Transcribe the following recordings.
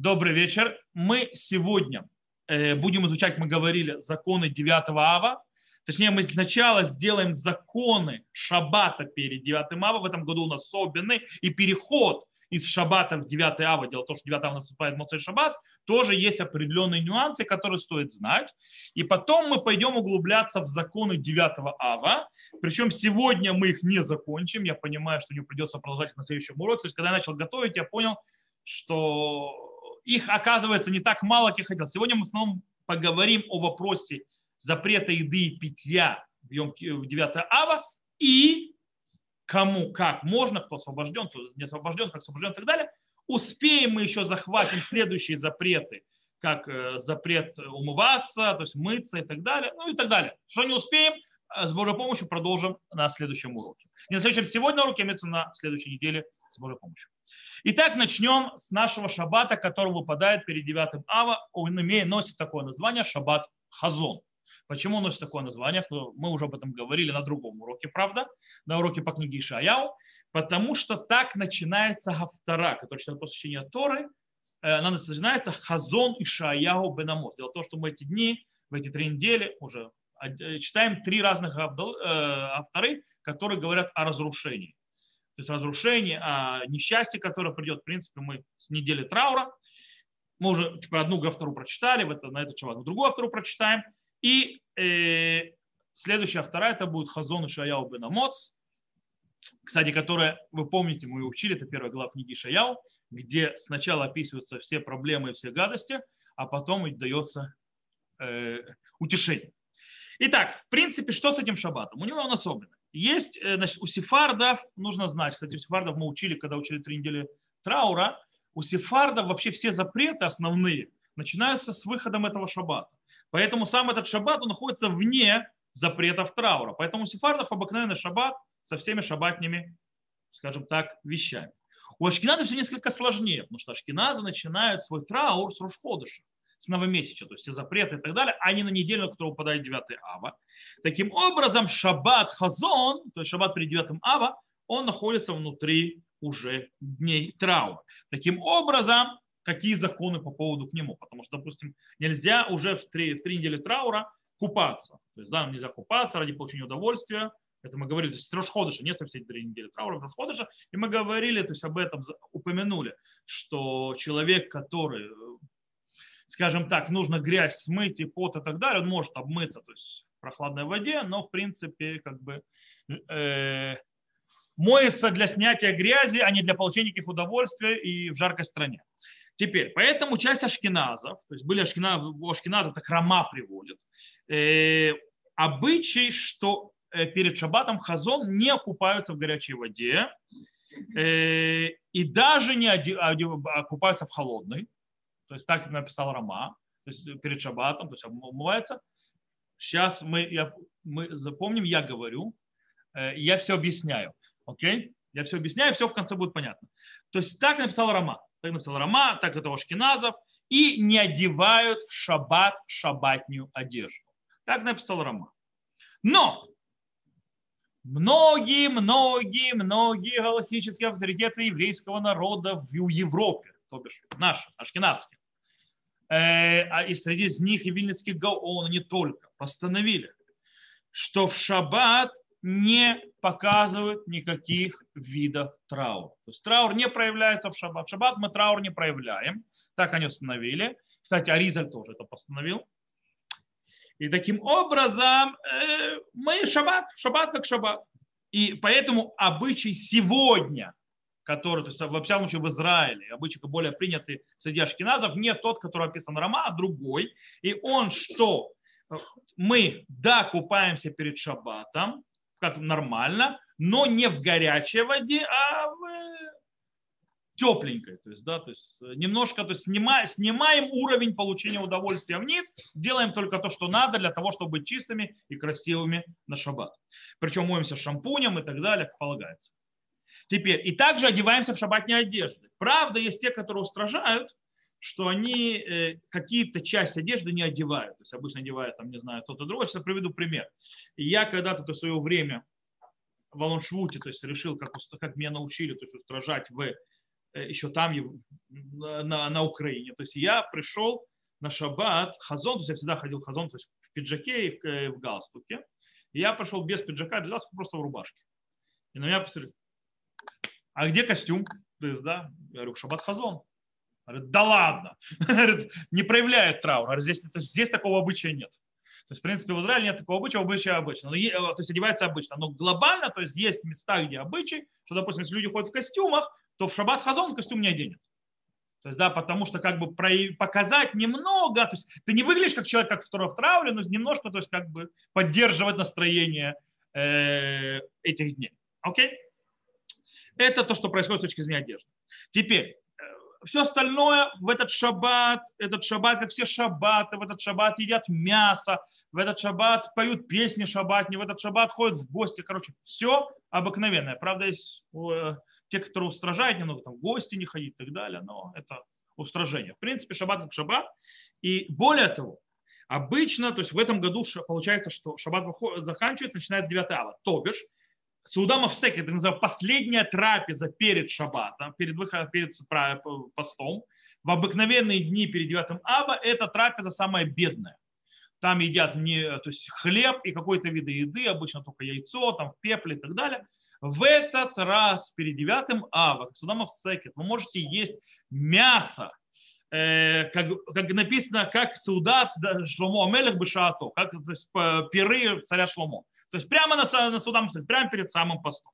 Добрый вечер. Мы сегодня э, будем изучать, мы говорили, законы 9 ава. Точнее, мы сначала сделаем законы шаббата перед 9 ава. В этом году у нас особенный. И переход из шаббата в 9 ава, дело в том, что 9 ава наступает Моцей шаббат, тоже есть определенные нюансы, которые стоит знать. И потом мы пойдем углубляться в законы 9 ава. Причем сегодня мы их не закончим. Я понимаю, что не придется продолжать на следующем уроке. То есть, когда я начал готовить, я понял, что их оказывается не так мало, как я хотел. Сегодня мы в основном поговорим о вопросе запрета еды и питья в, Йом, в 9 ава и кому как можно, кто освобожден, кто не освобожден, как освобожден и так далее. Успеем мы еще захватим следующие запреты, как э, запрет умываться, то есть мыться и так далее, ну и так далее. Что не успеем, э, с Божьей помощью продолжим на следующем уроке. Не на следующем сегодня уроке, а на следующей неделе с Божьей помощью. Итак, начнем с нашего шаббата, который выпадает перед 9 ава. Он имеет, носит такое название шаббат хазон. Почему он носит такое название? Мы уже об этом говорили на другом уроке, правда? На уроке по книге Ишаяу. Потому что так начинается Хафтара, который читает посвящение Торы. Э, она начинается Хазон Ишаяу Бенамос. Дело в том, что мы эти дни, в эти три недели уже э, читаем три разных э, авторы, которые говорят о разрушении то есть разрушение, а несчастье, которое придет, в принципе, мы с недели траура, мы уже типа, одну автору прочитали, в это, на этот шаббат, другую автору прочитаем, и э, следующая автора это будет Хазон и Шаяу бен кстати, которая, вы помните, мы учили, это первая глава книги Шаяу, где сначала описываются все проблемы и все гадости, а потом дается э, утешение. Итак, в принципе, что с этим шаббатом? У него он особенный. Есть, э, значит, у сефардов, нужно знать, кстати, у сефардов мы учили, когда учили три недели траура, у сефардов вообще все запреты основные начинаются с выходом этого шаббата. Поэтому сам этот шаббат, он находится вне запретов траура. Поэтому у сефардов обыкновенный шаббат со всеми шаббатными, скажем так, вещами. У ашкеназов все несколько сложнее, потому что ашкеназы начинают свой траур с Рушходыша с новомесяча, то есть все запреты и так далее, а не на неделю, на которую выпадает 9 ава. Таким образом, шаббат хазон, то есть шаббат при 9 ава, он находится внутри уже дней траура. Таким образом, какие законы по поводу к нему? Потому что, допустим, нельзя уже в три, в три недели траура купаться. То есть, да, нельзя купаться ради получения удовольствия. Это мы говорили, то есть Рошходыша, не совсем три недели траура, Рошходыша. И мы говорили, то есть об этом упомянули, что человек, который скажем так, нужно грязь смыть и пот и так далее, он может обмыться, то есть в прохладной воде, но в принципе как бы э, моется для снятия грязи, а не для получения каких удовольствий и в жаркой стране. Теперь, поэтому часть ашкеназов, то есть были ашкеназов, ашкеназов так Рама приводит, э, обычай, что э, перед шаббатом хазон не окупаются в горячей воде э, и даже не окупаются в холодной. То есть так написал Рама, то есть перед шаббатом, то есть умывается. Сейчас мы, я, мы запомним, я говорю, э, я все объясняю. Окей? Я все объясняю, все в конце будет понятно. То есть так написал Рама. Так написал Рама, так это Ашкиназов. И не одевают в шаббат шаббатнюю одежду. Так написал Рама. Но многие, многие, многие галактические авторитеты еврейского народа в Европе, то бишь наши, ашкенадские, а и среди них и Вильнинский Гаон, не только, постановили, что в шаббат не показывают никаких видов траура. То есть траур не проявляется в шаббат. В шаббат мы траур не проявляем. Так они установили. Кстати, Аризаль тоже это постановил. И таким образом э, мы шаббат, шаббат как шаббат. И поэтому обычай сегодня который, то есть во всяком случае в Израиле, обычно более принятый среди ашкеназов, не тот, который описан Рама, а другой. И он что? Мы, да, купаемся перед шаббатом, как нормально, но не в горячей воде, а в тепленькой. То есть, да, то есть немножко то есть снимаем, снимаем уровень получения удовольствия вниз, делаем только то, что надо для того, чтобы быть чистыми и красивыми на шаббат. Причем моемся шампунем и так далее, как полагается. Теперь, и также одеваемся в шабатные одежды. Правда, есть те, которые устражают, что они э, какие-то части одежды не одевают. То есть обычно одевают, там, не знаю, то-то другое. Сейчас приведу пример. Я когда-то то в свое время в Алоншвуте, то есть решил, как, как меня научили, то есть устражать в еще там, на, на Украине. То есть я пришел на шаббат хазон, то есть я всегда ходил хазон, то есть в пиджаке и в, в галстуке. Я пришел без пиджака, без галстука, просто в рубашке. И на меня посмотрели, а где костюм? То есть, да, я говорю, шаббат хазон. Говорит, да ладно. Не проявляют траур. Говорит, здесь, то есть, здесь такого обычая нет. То есть, в принципе, в Израиле нет такого обычая, обычая обычно. Но, э, то есть одевается обычно. Но глобально, то есть есть места, где обычай, что, допустим, если люди ходят в костюмах, то в шаббат хазон костюм не оденет. То есть, да, потому что как бы показать немного, то есть ты не выглядишь как человек, как второй в трауле, но немножко, то есть как бы поддерживать настроение э, этих дней. Окей? Это то, что происходит с точки зрения одежды. Теперь, э, все остальное в этот шаббат, этот шаббат, как все шаббаты, в этот шаббат едят мясо, в этот шаббат поют песни шаббатни, в этот шаббат ходят в гости. Короче, все обыкновенное. Правда, есть те, которые устражают немного, там, гости не ходить и так далее, но это устражение. В принципе, шаббат как шаббат. И более того, обычно, то есть в этом году получается, что шаббат заканчивается, начинается 9 ава. То бишь, Саудама Всек, это называется последняя трапеза перед шаббатом, перед, выходом, перед постом. В обыкновенные дни перед 9 ава эта трапеза самая бедная. Там едят не, то есть хлеб и какой-то вид еды, обычно только яйцо, там в пепле и так далее. В этот раз перед 9 ава, Судама в Секет, вы можете есть мясо, э, как, как написано, как Саудат Шломо Амелех Бешато, как то есть, пиры царя Шломо. То есть прямо на, на судам, прямо перед самым постом.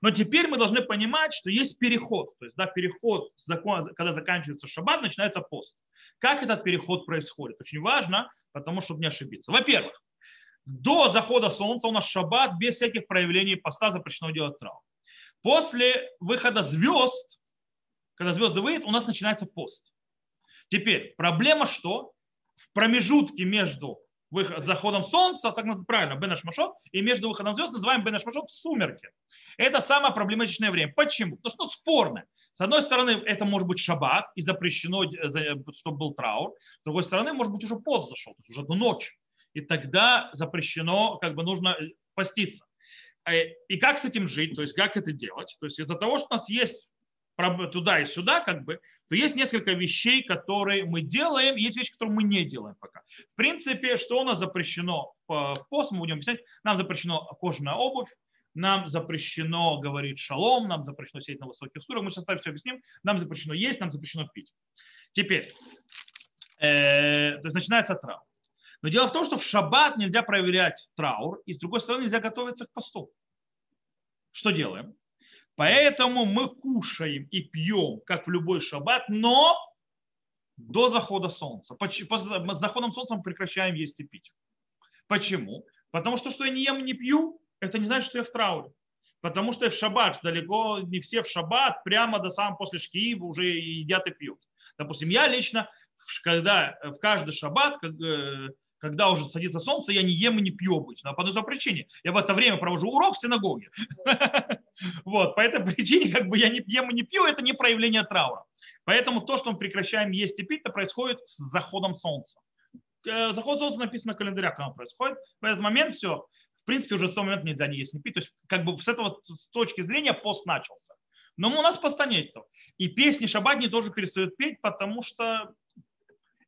Но теперь мы должны понимать, что есть переход. То есть да, переход, когда заканчивается шаббат, начинается пост. Как этот переход происходит? Очень важно, потому чтобы не ошибиться. Во-первых, до захода солнца у нас шаббат без всяких проявлений поста запрещено делать траур. После выхода звезд, когда звезды выйдут, у нас начинается пост. Теперь проблема что? В промежутке между заходом солнца, так правильно, Бенаш Машот, и между выходом звезд называем Бенаш Машот сумерки. Это самое проблематичное время. Почему? Потому что ну, спорно. С одной стороны, это может быть шаббат, и запрещено, чтобы был траур. С другой стороны, может быть, уже пост зашел, то есть уже ночь. И тогда запрещено, как бы нужно поститься. Э, и как с этим жить, то есть как это делать? То есть из-за того, что у нас есть туда и сюда, как бы, то есть несколько вещей, которые мы делаем, есть вещи, которые мы не делаем пока. В принципе, что у нас запрещено в пост, мы будем объяснять, нам запрещено кожаная обувь, нам запрещено говорить шалом, нам запрещено сидеть на высоких стульях, мы сейчас так все объясним, нам запрещено есть, нам запрещено пить. Теперь, э, то есть начинается траур. Но дело в том, что в шаббат нельзя проверять траур, и с другой стороны нельзя готовиться к посту. Что делаем? Поэтому мы кушаем и пьем, как в любой шаббат, но до захода солнца. После заходом солнца мы прекращаем есть и пить. Почему? Потому что, что я не ем не пью, это не значит, что я в трауре. Потому что я в шаббат, далеко не все в шаббат, прямо до самого после шкиива уже едят и пьют. Допустим, я лично, когда в каждый шаббат, э, когда уже садится солнце, я не ем и не пью обычно. А по одной причине. Я в это время провожу урок в синагоге. Вот, по этой причине как бы я не ем и не пью, это не проявление траура. Поэтому то, что мы прекращаем есть и пить, это происходит с заходом солнца. Э, заход солнца написано на календарях, когда происходит. В этот момент все. В принципе, уже с того момента нельзя не есть, не пить. То есть, как бы с этого с точки зрения пост начался. Но у нас поста нет. И песни шабатни тоже перестают петь, потому что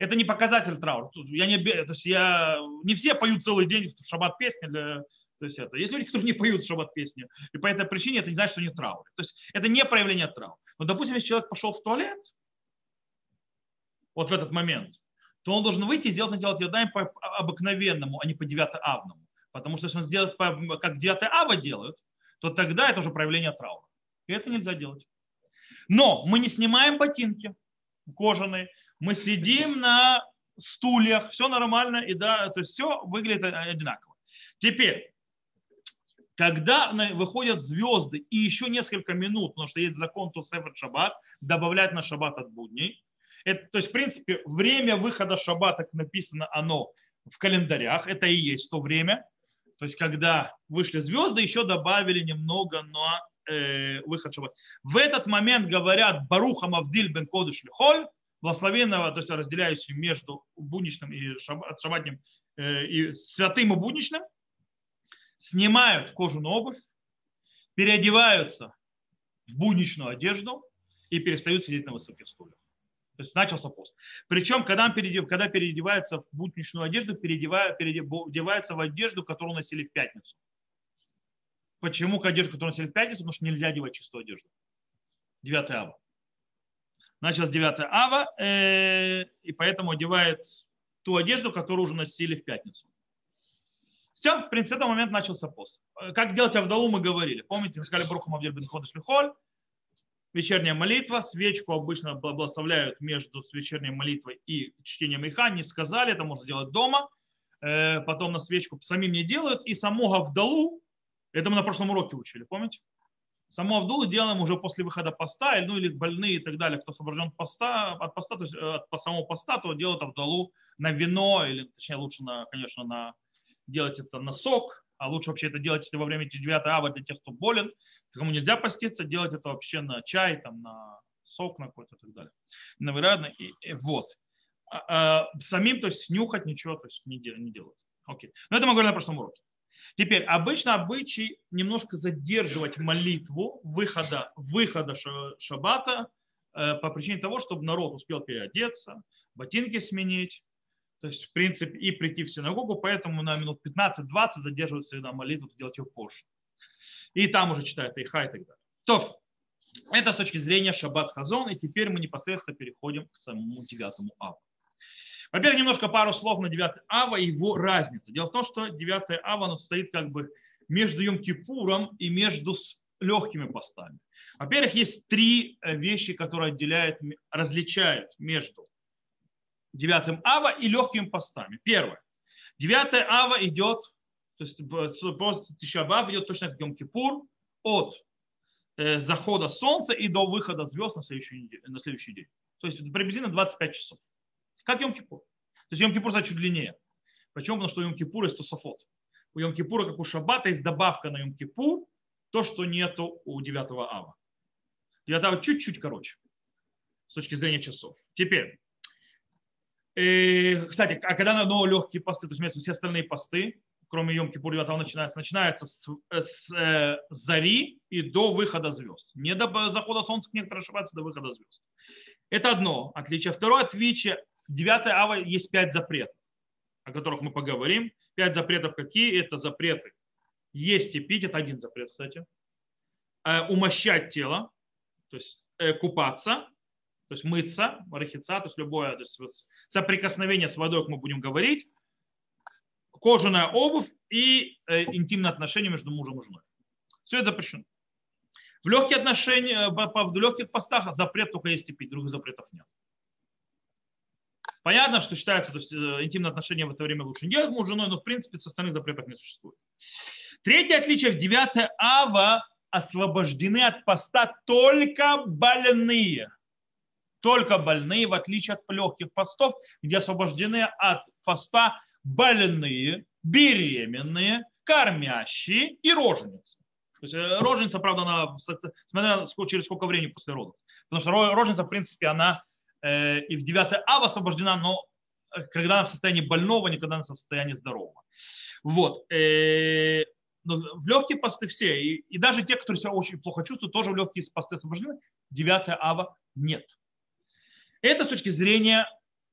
это не показатель траура. Я не, то есть я, не все поют целый день в шаббат песни. Для, то есть это, есть люди, которые не поют в шаббат песни. И по этой причине это не значит, что они траур. То есть это не проявление траура. Но, допустим, если человек пошел в туалет, вот в этот момент, то он должен выйти и сделать ядаем по обыкновенному, а не по 9 авному. Потому что если он сделает по, как 9 ава делают, то тогда это уже проявление траура. И это нельзя делать. Но мы не снимаем ботинки кожаные, мы сидим на стульях, все нормально, и да, то есть все выглядит одинаково. Теперь, когда выходят звезды и еще несколько минут, потому что есть закон Тусефет Шаббат, добавлять на Шаббат от будней, это, то есть, в принципе, время выхода Шаббата, как написано оно в календарях, это и есть то время, то есть, когда вышли звезды, еще добавили немного на э, выход Шаббата. В этот момент говорят Баруха Мавдиль бен Кодыш Лихоль, благословенного, то есть разделяющим между будничным и шабатним, э, и святым и будничным, снимают кожаную обувь, переодеваются в будничную одежду и перестают сидеть на высоких стульях. То есть начался пост. Причем, когда, переодев, когда переодевается в будничную одежду, переодевается в одежду, которую носили в пятницу. Почему к одежде, которую носили в пятницу? Потому что нельзя одевать чистую одежду. 9 ава. Началось 9 ава, э, и поэтому одевает ту одежду, которую уже носили в пятницу. Все, в принципе, с этого момента начался пост. Как делать Авдалу, мы говорили. Помните, мы сказали Брухам Авдир бен Ходыш Лихоль, вечерняя молитва, свечку обычно благословляют между вечерней молитвой и чтением иха, не сказали, это можно сделать дома, э, потом на свечку самим не делают, и самого Авдалу, это мы на прошлом уроке учили, помните? Саму Авдулу делаем уже после выхода поста, ну или больные и так далее, кто освобожден от поста, от поста, то есть э, от самого поста, то делают Авдалу на вино, или точнее лучше, на, конечно, на делать это на сок, а лучше вообще это делать, если во время 9 ава для тех, кто болен, кому нельзя поститься, делать это вообще на чай, там, на сок на какой-то и так далее. Наверное, и, и вот. А, а, самим, то есть нюхать ничего, то есть не, не делают. Окей. Но это мы говорили на прошлом уроке. Теперь, обычно обычай немножко задерживать молитву выхода, выхода шаббата э, по причине того, чтобы народ успел переодеться, ботинки сменить, то есть, в принципе, и прийти в синагогу, поэтому на минут 15-20 задерживается на молитву, делать ее позже. И там уже читают Иха и так далее. То, это с точки зрения Шаббат Хазон, и теперь мы непосредственно переходим к самому девятому аву. Во-первых, немножко пару слов на 9 ава и его разница. Дело в том, что 9 ава оно стоит как бы между Йом-Кипуром и между легкими постами. Во-первых, есть три э, вещи, которые отделяют, различают между 9 ава и легкими постами. Первое. 9 ава идет, то есть после Тишабаб идет точно как Йом-Кипур, от э, захода солнца и до выхода звезд на следующий, на следующий день. То есть приблизительно 25 часов. Как Йом-Кипур. То есть Йом-Кипур чуть длиннее. Почему? Потому что Йом-Кипур есть Тософот. У Йом-Кипура, как у Шаббата, есть добавка на Йом-Кипур, то, что нету у 9 ава. 9 ава чуть-чуть короче с точки зрения часов. Теперь, э, кстати, а когда на но легкие посты, то есть все остальные посты, кроме Йом Кипур 9 начинается, начинается с, с э, зари и до выхода звезд. Не до захода солнца, некоторые ошибаются, до выхода звезд. Это одно отличие. Второе отличие, 9 ава есть пять запретов, о которых мы поговорим. Пять запретов какие? Это запреты есть и пить, это один запрет, кстати. Э, умощать тело, то есть э, купаться, то есть мыться, рахица, то есть любое то есть соприкосновение с водой, как мы будем говорить, кожаная обувь и э, интимные отношения между мужем и женой. Все это запрещено. В легкие отношения, в легких постах запрет только есть и пить, других запретов нет. Понятно, что считается, то есть э, интимные отношения в это время лучше не делать муж с женой, но в принципе с остальных запретов не существует. Третье отличие в 9 ава освобождены от поста только больные. Только больные, в отличие от легких постов, где освобождены от поста больные, беременные, кормящие и роженицы. То есть э, роженица, правда, она, смотря через сколько времени после родов. Потому что роженица, в принципе, она и в 9 ава освобождена, но э, когда она в состоянии больного, никогда она в состоянии здорового. Вот. Но в легкие посты все, и, и даже те, которые себя очень плохо чувствуют, тоже в легкие посты освобождены. 9 ава нет. Это с точки зрения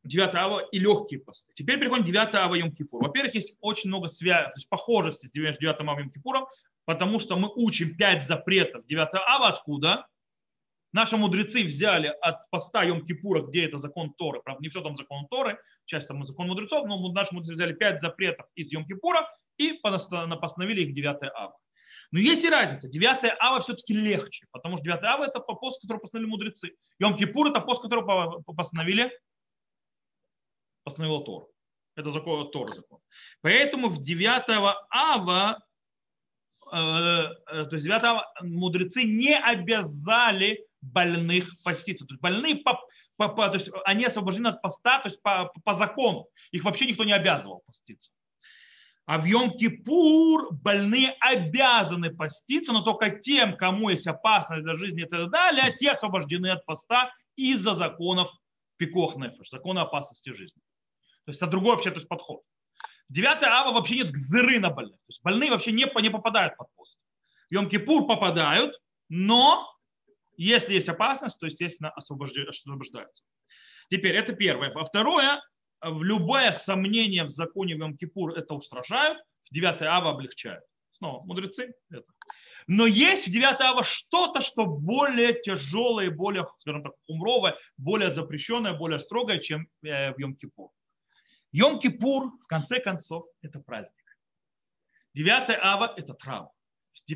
9 ава и легкие посты. Теперь переходим к 9 ава Йом Кипур. Во-первых, есть очень много связи, то есть похожести с 9 ава Йом Кипуром, потому что мы учим 5 запретов 9 ава откуда? Наши мудрецы взяли от поста Йом Кипура, где это закон Торы, правда, не все там закон Торы, часть там закон мудрецов, но наши мудрецы взяли 5 запретов из Йом Кипура и постановили их 9 ава. Но есть и разница. 9 ава все-таки легче, потому что 9 ава это пост, который постановили мудрецы. Йом Кипур это пост, который постановили постановила Тор. Это закон Тор закон. Поэтому в 9 ава, э, э, то есть 9 ава мудрецы не обязали больных поститься. То есть больные по, по, по, то есть они освобождены от поста, то есть по, по закону. Их вообще никто не обязывал поститься. А в Йом-Кипур больные обязаны поститься, но только тем, кому есть опасность для жизни и так далее, те освобождены от поста из-за законов пикох нефеш, закона опасности жизни. То есть это другой вообще то есть подход. В 9 ава вообще нет гзыры на больных. То есть больные вообще не, не попадают под пост. В Йом-Кипур попадают, но Если есть опасность, то, естественно, освобождается. Теперь, это первое. А второе, в любое сомнение в законе в Йом-Кипур это устражают, в 9 ава облегчают. Снова, мудрецы это. Но есть в 9 ава что-то, что более тяжелое, более, скажем так, хумровое, более запрещенное, более строгое, чем э, в Йом-Кипур. Йом-Кипур, в конце концов, это праздник. 9 ава – это траур.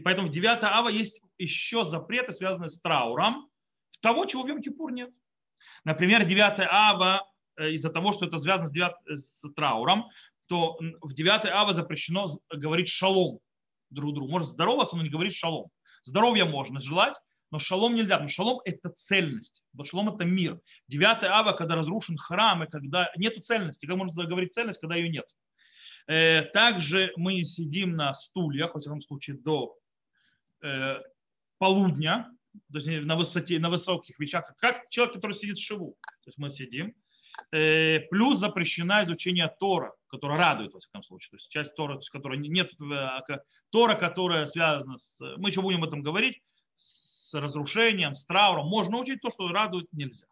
Поэтому в 9 ава есть еще запреты, связанные с трауром, того, чего в Йом-Кипур нет. Например, 9 ава э, из-за того, что это связано с, 9, с трауром, то в 9 ава запрещено говорить шалом друг другу. Можно здороваться, но не говорить шалом. Здоровья можно желать, но шалом нельзя, что шалом – это цельность. Шалом – это мир. 9 ава, когда разрушен храм, и когда нет цельности. Как можно заговорить цельность, когда ее нет? Э, также мы сидим на стульях, во всяком случае, до э, полудня, то есть на, высоте, на высоких вещах, как человек, который сидит в шиву. То есть мы сидим. Э, плюс запрещено изучение Тора, которое радует, во всяком случае. То есть часть Тора, которая нет, Тора, которая связана с... Мы еще будем об этом говорить, с разрушением, с трауром. Можно учить то, что радует, нельзя.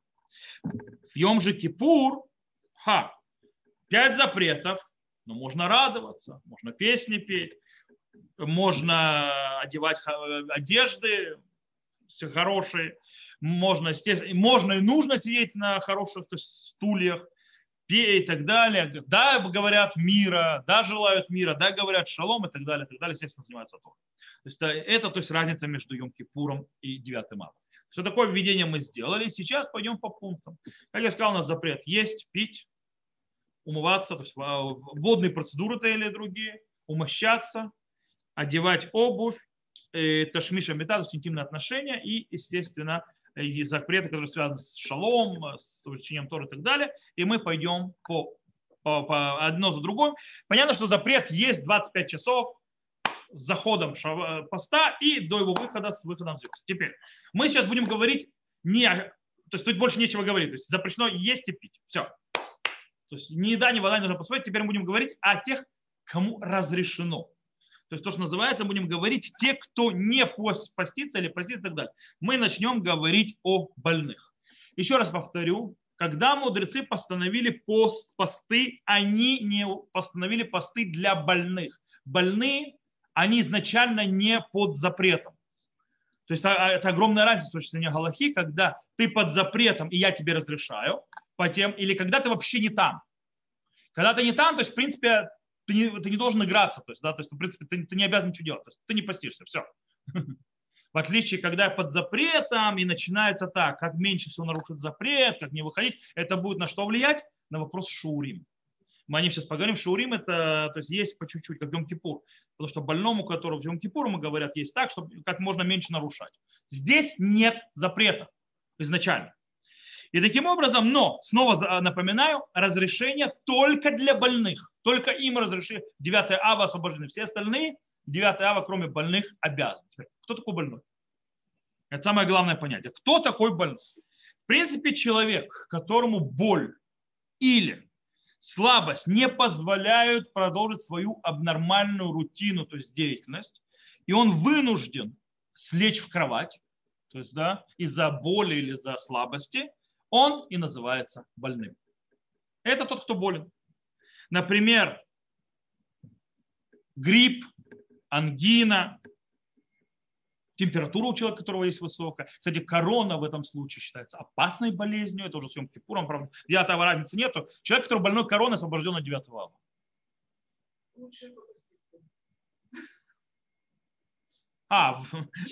В Йом же Кипур, ха, пять запретов, но можно радоваться, можно песни петь, можно одевать одежды все хорошие, можно, можно и нужно сидеть на хороших то есть, стульях, и так далее. Да, говорят мира, да, желают мира, да, говорят шалом и так далее, и так далее, естественно, занимаются Торой. То есть это то есть, разница между Йом-Кипуром и 9 ава. Все такое введение мы сделали. Сейчас пойдем по пунктам. Как я сказал, у нас запрет есть, пить, умываться, то есть а, водные процедуры то или другие, умощаться, одевать обувь, э, ташмиша мета, то есть интимные отношения и, естественно, запреты, которые связаны с шалом, с учением Тора и так далее. И мы пойдем по, по, по одно за другое. Понятно, что запрет есть 25 часов, с заходом поста и до его выхода с выходом звезд. Теперь мы сейчас будем говорить не, то есть тут больше нечего говорить, то есть запрещено есть и пить. Все. То есть ни еда, ни вода не нужно посмотреть. Теперь мы будем говорить о тех, кому разрешено. То есть то, что называется, будем говорить те, кто не постится или постится и так далее. Мы начнем говорить о больных. Еще раз повторю, когда мудрецы постановили пост, посты, они не постановили посты для больных. Больные они изначально не под запретом. То есть а, это огромная разница с точки зрения Галахи, когда ты под запретом, и я тебе разрешаю, по тем, или когда ты вообще не там. Когда ты не там, то есть, в принципе, ты не, ты не должен играться, то есть, да, то есть, в принципе, ты, ты не обязан ничего делать, то есть, ты не постишься, все. В отличие, когда под запретом и начинается так, как меньше всего нарушить запрет, как не выходить, это будет на что влиять? На вопрос шурим мы о них сейчас поговорим, Шаурим это, то есть есть по чуть-чуть, как Йом-Кипур. Потому что больному, которого в Йом-Кипур, мы говорят, есть так, чтобы как можно меньше нарушать. Здесь нет запрета изначально. И таким образом, но, снова напоминаю, разрешение только для больных. Только им разрешили. 9 ава освобождены. Все остальные 9 ава, кроме больных, обязаны. Кто такой больной? Это самое главное понятие. Кто такой больной? В принципе, человек, которому боль или слабость не позволяют продолжить свою абнормальную рутину, то есть деятельность, и он вынужден слечь в кровать, то есть да, из-за боли или из-за слабости, он и называется больным. Это тот, кто болен. Например, грипп, ангина, температура у человека, у которого есть высокая. Кстати, корона в этом случае считается опасной болезнью. Это уже с Кипуром, правда, 9 разницы нету. Человек, который больной короной, освобожден от 9 ава. А,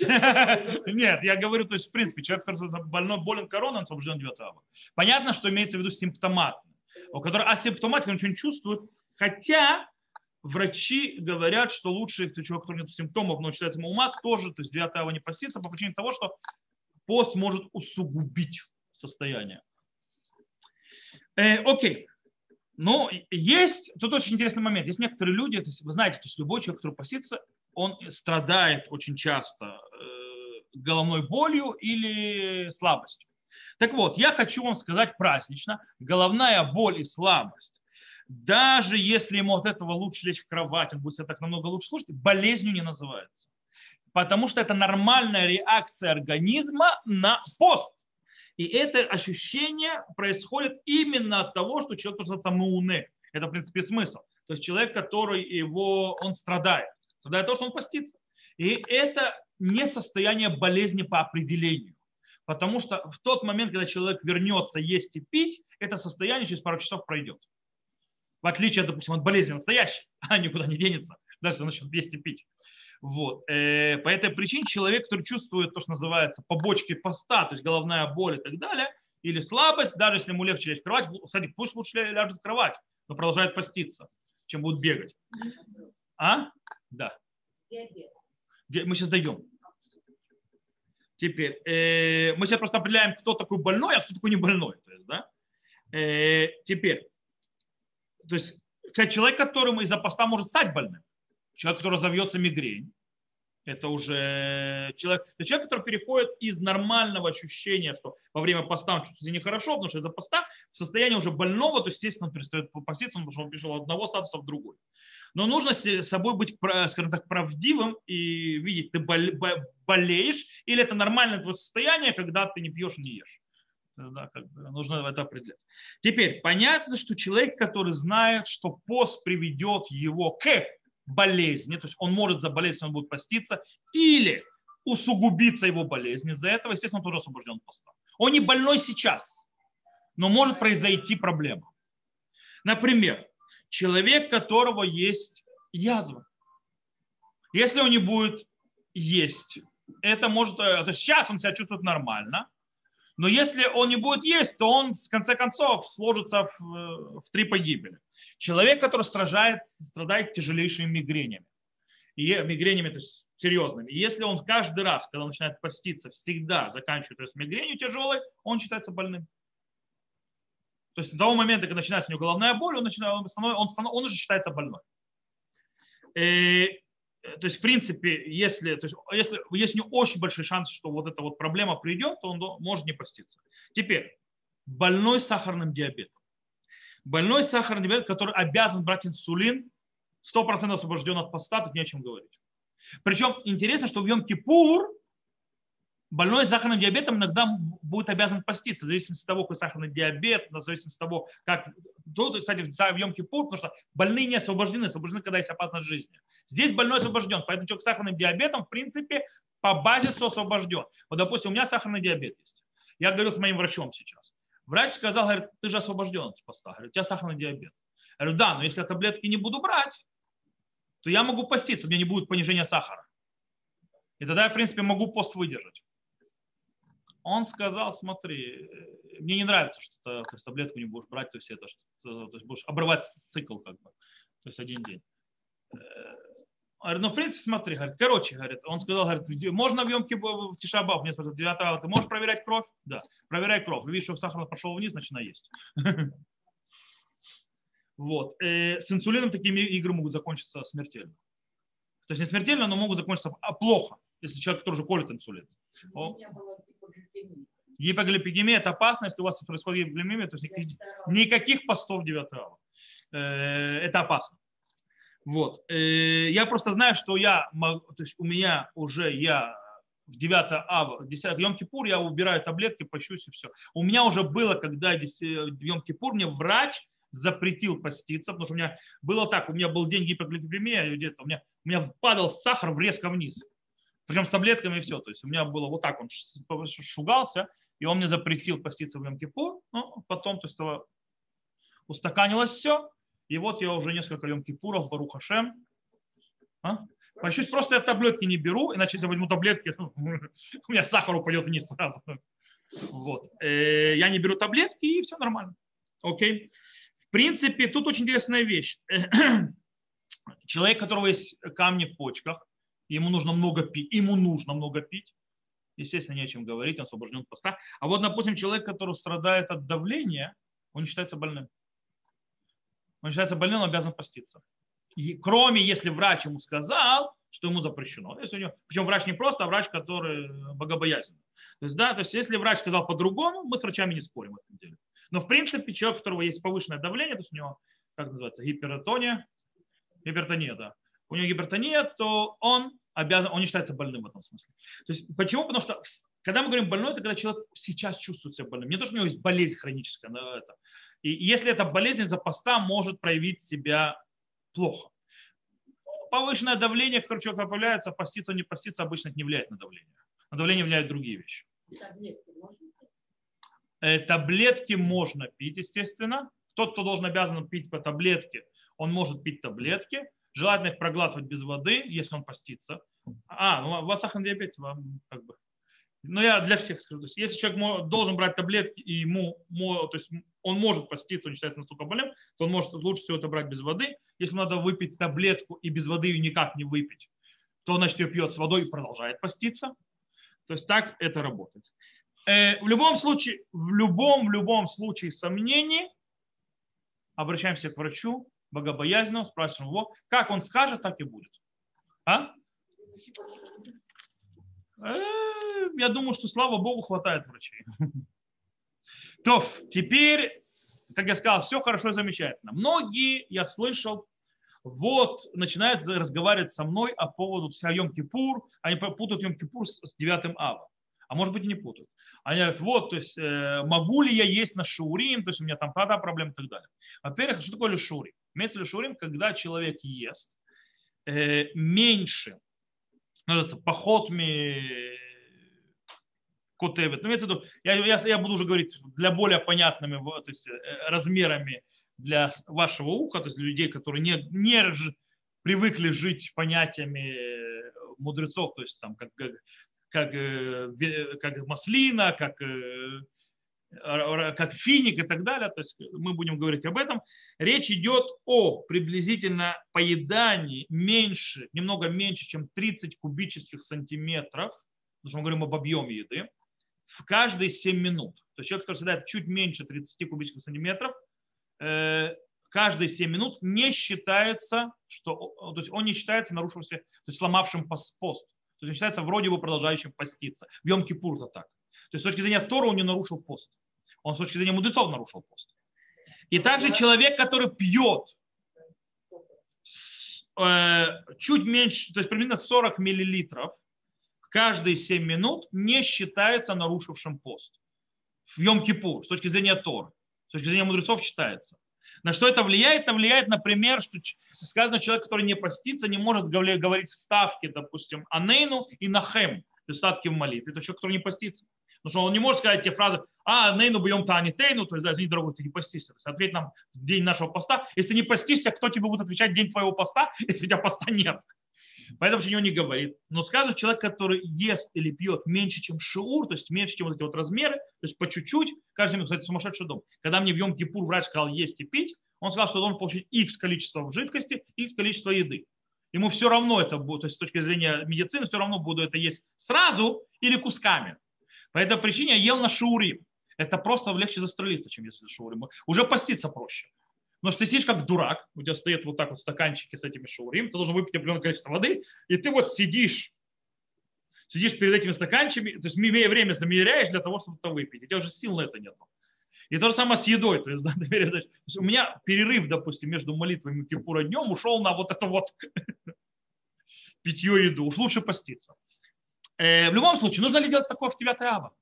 нет, я говорю, то есть, в принципе, человек, который больной, болен короной, он освобожден от 9 ава. Понятно, что имеется в виду симптоматно. У которого асимптоматик, он ничего не чувствует. Хотя врачи говорят, что лучше, если человек, который нет симптомов, но считается маумат, тоже, то есть 9 ава не поститься по причине того, что пост может усугубить состояние. Э, окей. Но есть, тут очень интересный момент. Есть некоторые люди, то есть, вы знаете, то есть любой человек, который постится, он страдает очень часто э, головной болью или слабостью. Так вот, я хочу вам сказать празднично, головная боль и слабость даже если ему от этого лучше лечь в кровать, он будет себя так намного лучше слушать, болезнью не называется. потому что это нормальная реакция организма на пост. И это ощущение происходит именно от того, что человек называется мауне. Это, в принципе, смысл. То есть человек, который его, он страдает. Страдает то, что он постится. И это не состояние болезни по определению. Потому что в тот момент, когда человек вернется есть и пить, это состояние через пару часов пройдет. В отличие, допустим, от болезни настоящей, она никуда не денется, даже если начнет есть и пить. Вот. Э, по этой причине человек, который чувствует то, что называется побочки поста, то есть головная боль и так далее, или слабость, даже если ему легче лечь в кровать, кстати, пусть лучше ляжет в кровать, но продолжает поститься, чем будет бегать. А? Да. Мы сейчас дойдем. Теперь, э, мы сейчас просто определяем, кто такой больной, а кто такой не больной. То есть, да? э, теперь, то есть, кстати, человек, который из-за поста может стать больным, человек, который разовьется мигрень, это уже человек, это человек, который переходит из нормального ощущения, что во время поста он чувствует себя нехорошо, потому что из-за поста в состояние уже больного, то естественно, он перестает поститься, потому что он перешел от одного статуса в другой. Но нужно с собой быть, скажем так, правдивым и видеть, ты болеешь, или это нормальное твое состояние, когда ты не пьешь и не ешь. Да, как бы нужно это определять. Теперь, понятно, что человек, который знает, что пост приведет его к болезни, то есть он может заболеть, если он будет поститься, или усугубиться его болезнь из-за этого, естественно, он тоже освобожден от поста. Он не больной сейчас, но может произойти проблема. Например, человек, которого есть язва. Если он не будет есть, это может, э, то есть сейчас он себя чувствует нормально, но если он не будет есть, то он в конце концов сложится в, э, в три погибели. Человек, который страдает, страдает тяжелейшими мигренями. И мигренями, то есть серьезными. И если он каждый раз, когда он начинает поститься, всегда заканчивает то есть мигренью тяжелой, он считается больным. То есть до того момента, когда начинается у него головная боль, он, начинает, он, он, он уже считается больной. Э, то есть, в принципе, если, то есть, если есть у него очень большой шанс, что вот эта вот проблема придет, то он может не поститься. Теперь, больной сахарным диабетом. Больной сахарным диабетом, который обязан брать инсулин, 100% освобожден от поста, тут не о чем говорить. Причем интересно, что в Йом-Кипур больной сахарным диабетом иногда будет обязан поститься, в зависимости от того, какой сахарный диабет, в зависимости от того, как... Тут, кстати, в Йом-Кипур, потому что больные не освобождены, освобождены, когда есть опасность жизни. Здесь больной освобожден, поэтому человек с сахарным диабетом, в принципе, по базису освобожден. Вот, допустим, у меня сахарный диабет есть. Я говорил с моим врачом сейчас. Врач сказал, говорит, ты же освобожден от поста. Говорит, у тебя сахарный диабет. Я говорю, да, но если я таблетки не буду брать, то я могу поститься, у меня не будет понижения сахара. И тогда я, в принципе, могу пост выдержать он сказал, смотри, э, мне не нравится, что ты то есть, таблетку не будешь брать, то есть это, что, то есть будешь обрывать цикл как бы, то есть один день. Э, говорит, ну, в принципе, смотри, говорит, короче, говорит, он сказал, говорит, можно в емке в Тишабав, мне спрашивают, 9 ты можешь проверять кровь? Да, проверяй кровь. Видишь, что сахар пошел вниз, начинай есть. Вот. Э, с инсулином такими игры могут закончиться смертельно. То есть не смертельно, но могут закончиться а плохо, если человек тоже колет инсулин. Гипоглипидемия – это опасно, если у вас происходит гипоглипидемия, то есть никаких, никаких постов 9 ава. Э, это опасно. Вот. Э, я просто знаю, что я, то есть у меня уже я в 9 ава, 10 Йом Кипур, я убираю таблетки, пощусь и все. У меня уже было, когда в Йом Кипур мне врач запретил поститься, потому что у меня было так, у меня был день гипогликемия, где-то у меня, у меня падал сахар резко вниз. Причем с таблетками и все. То есть у меня было вот так, он шугался, и он мне запретил поститься в Йом-Кипур. Ну, потом, то есть, устаканилось все. И вот я уже несколько Йом-Кипуров, Барух Хашем. А? Пощусь, просто я таблетки не беру, иначе если я возьму таблетки, у меня сахар упадет вниз сразу. Вот. Э, я не беру таблетки, и все нормально. Окей. В принципе, тут очень интересная вещь. Человек, у которого есть камни в почках, ему нужно много пить, ему нужно много пить, естественно, не о чем говорить, он освобожден от поста. А вот, допустим, человек, который страдает от давления, он считается больным. Он считается больным, он обязан поститься. И, кроме, если врач ему сказал, что ему запрещено. Если у него, причем врач не просто, а врач, который богобоязненный. То есть, да, то есть, если врач сказал по-другому, мы с врачами не спорим в этом деле. Но, в принципе, человек, у которого есть повышенное давление, то есть у него, как называется, гипертония, гипертония, да, у него гипертония, то он обязан, он не считается больным в этом смысле. То есть, почему? Потому что когда мы говорим больной, это когда человек сейчас чувствует себя больным. Не то, что у него есть болезнь хроническая. Но это. И если эта болезнь за поста может проявить себя плохо. Повышенное давление, которое у человека появляется, поститься, не поститься, обычно это не влияет на давление. На давление влияют другие вещи. Э, таблетки можно пить, естественно. Тот, кто должен обязан пить по таблетке, он может пить таблетки. Желательно их проглатывать без воды, если он постится. А, ну, у вас сахарный диабет, вам как бы. Но я для всех скажу. То есть, если человек должен брать таблетки, и ему, то есть он может поститься, он считается настолько больным, то он может лучше всего это брать без воды. Если надо выпить таблетку и без воды ее никак не выпить, то значит ее пьет с водой и продолжает поститься. То есть так это работает. Э, в любом случае, в любом, в любом случае сомнений обращаемся к врачу, богобоязненного, спрашиваем его, как он скажет, так и будет. А? Э, я думаю, что, слава Богу, хватает врачей. То, теперь, как я сказал, все хорошо и замечательно. Многие, я слышал, вот начинают разговаривать со мной о поводу Йом-Кипур, они путают Йом-Кипур с 9 ава. А может быть и не путают. Они говорят, вот, то есть, э, могу ли я есть на шаурим, то есть у меня там проблемы и так далее. Во-первых, что такое шаурим? Имеется ли шаурим, когда человек ест э, меньше, называется, поход ми котевит. Ну, я, я, я буду уже говорить для более понятными то есть, э, размерами для вашего уха, то есть людей, которые не, не привыкли жить понятиями мудрецов, то есть там как, как, как, э, как маслина, как как финик и так далее, то есть мы будем говорить об этом. Речь идет о приблизительно поедании меньше, немного меньше, чем 30 кубических сантиметров, потому что мы говорим об объеме еды, в каждые 7 минут. То есть человек, который съедает чуть меньше 30 кубических сантиметров, э, каждые 7 минут не считается, что, то есть он не считается нарушившимся, то есть сломавшим пост. То есть он считается вроде бы продолжающим поститься. В Йом-Кипур-то так. То есть с точки зрения Тора он не нарушил пост. Он с точки зрения мудрецов нарушил пост. И также человек, который пьет э, чуть меньше, то есть примерно 40 миллилитров каждые 7 минут, не считается нарушившим пост. В Йом-Кипур, с точки зрения Тора. С точки зрения мудрецов считается. На что это влияет? Это влияет, например, что сказано, человек, который не постится, не может говорить вставки, допустим, анейну и нахем, вставки в молитве. Это человек, который не постится. Потому что он не может сказать те фразы, а, нейну бьем тани тейну, то есть, да, извини, дорогой, ты не постишься. ответь нам в день нашего поста. Если ты не постишься, кто тебе будет отвечать в день твоего поста, если у тебя поста нет? Поэтому ничего не говорит. Но скажет человек, который ест или пьет меньше, чем шиур, то есть меньше, чем вот эти вот размеры, то есть по чуть-чуть, каждый минут, кстати, сумасшедший дом. Когда мне в Йом врач сказал есть и пить, он сказал, что он должен получить x количество жидкости, x количество еды. Ему все равно это будет, то есть с точки зрения медицины, все равно буду это есть сразу или кусками. По этой причине я ел на шаурим. Это просто легче застрелиться, чем если шаурим. Уже поститься проще. Потому что ты сидишь как дурак, у тебя стоят вот так вот стаканчики с этими шаурим, ты должен выпить определенное количество воды, и ты вот сидишь, сидишь перед этими стаканчиками, то есть имея время замеряешь для того, чтобы это выпить. У тебя уже сил на это нет. И то же самое с едой. То есть, да, то есть у меня перерыв, допустим, между молитвами Кипура днем ушел на вот это вот питье еду. Уж лучше поститься. Э, в любом случае, нужно ли делать такое в 9 ава?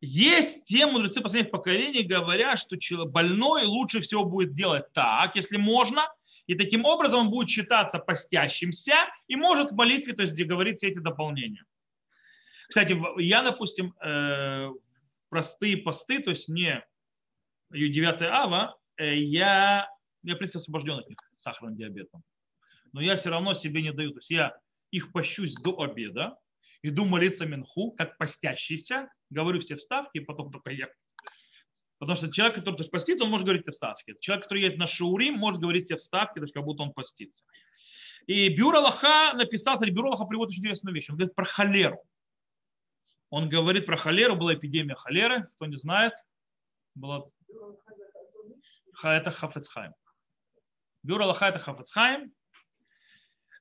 Есть те мудрецы последних поколений, говорят, что больной лучше всего будет делать так, если можно, и таким образом он будет считаться постящимся и может в молитве, то есть говорить все эти дополнения. Кстати, я, допустим, э, простые посты, то есть не 9 ава, э, я, я, в принципе, освобожден от них сахарным диабетом. Но я все равно себе не даю. То есть я их пощусь до обеда, иду молиться Минху, как постящийся, говорю все вставки, и потом только я. Потому что человек, который то есть, постится, он может говорить все вставки. Человек, который едет на Шаурим, может говорить все вставки, то есть как будто он постится. И Бюро Лаха написал, кстати, Бюро Лаха приводит очень интересную вещь. Он говорит про холеру. Он говорит про холеру, была эпидемия холеры, кто не знает. Была... Это Хафецхайм. Бюро Лаха это Хафецхайм.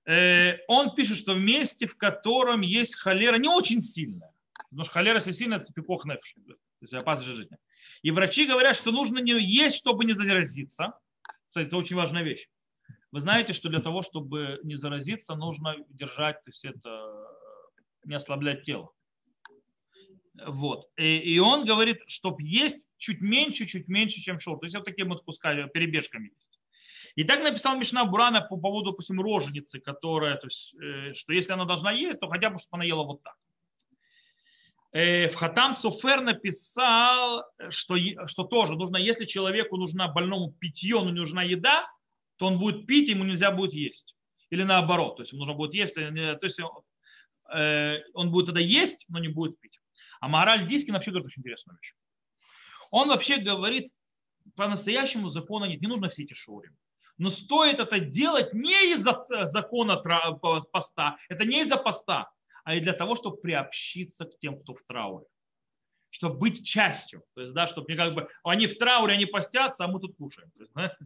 Э, он пишет, что в месте, в котором есть холера, не очень сильная, потому что холера, если сильная, это пипох нефши, то есть опасность жизни. И врачи говорят, что нужно не есть, чтобы не заразиться. Кстати, это очень важная вещь. Вы знаете, что для того, чтобы не заразиться, нужно держать, то есть это не ослаблять тело. Вот. И, и он говорит, чтобы есть чуть меньше, чуть меньше, чем шур. То есть вот такими вот кусками, перебежками есть. И так написал Мишна Бурана по поводу, допустим, роженицы, которая, то есть, э, что если она должна есть, то хотя бы, чтобы она ела вот так. Э, в Хатам Софер написал, что, что тоже нужно, если человеку нужна больному питье, но нужна еда, то он будет пить, ему нельзя будет есть. Или наоборот, то есть ему нужно будет есть, то есть э, он будет тогда есть, но не будет пить. А мораль Дискин вообще говорит очень интересную вещь. Он вообще говорит, по-настоящему закона нет, не нужно все эти шоурим. Но стоит это делать не из-за закона поста, это не из-за поста, а и для того, чтобы приобщиться к тем, кто в трауре. Чтобы быть частью. То есть, да, чтобы не как бы они в трауре, они постятся, а мы тут кушаем. То есть, да,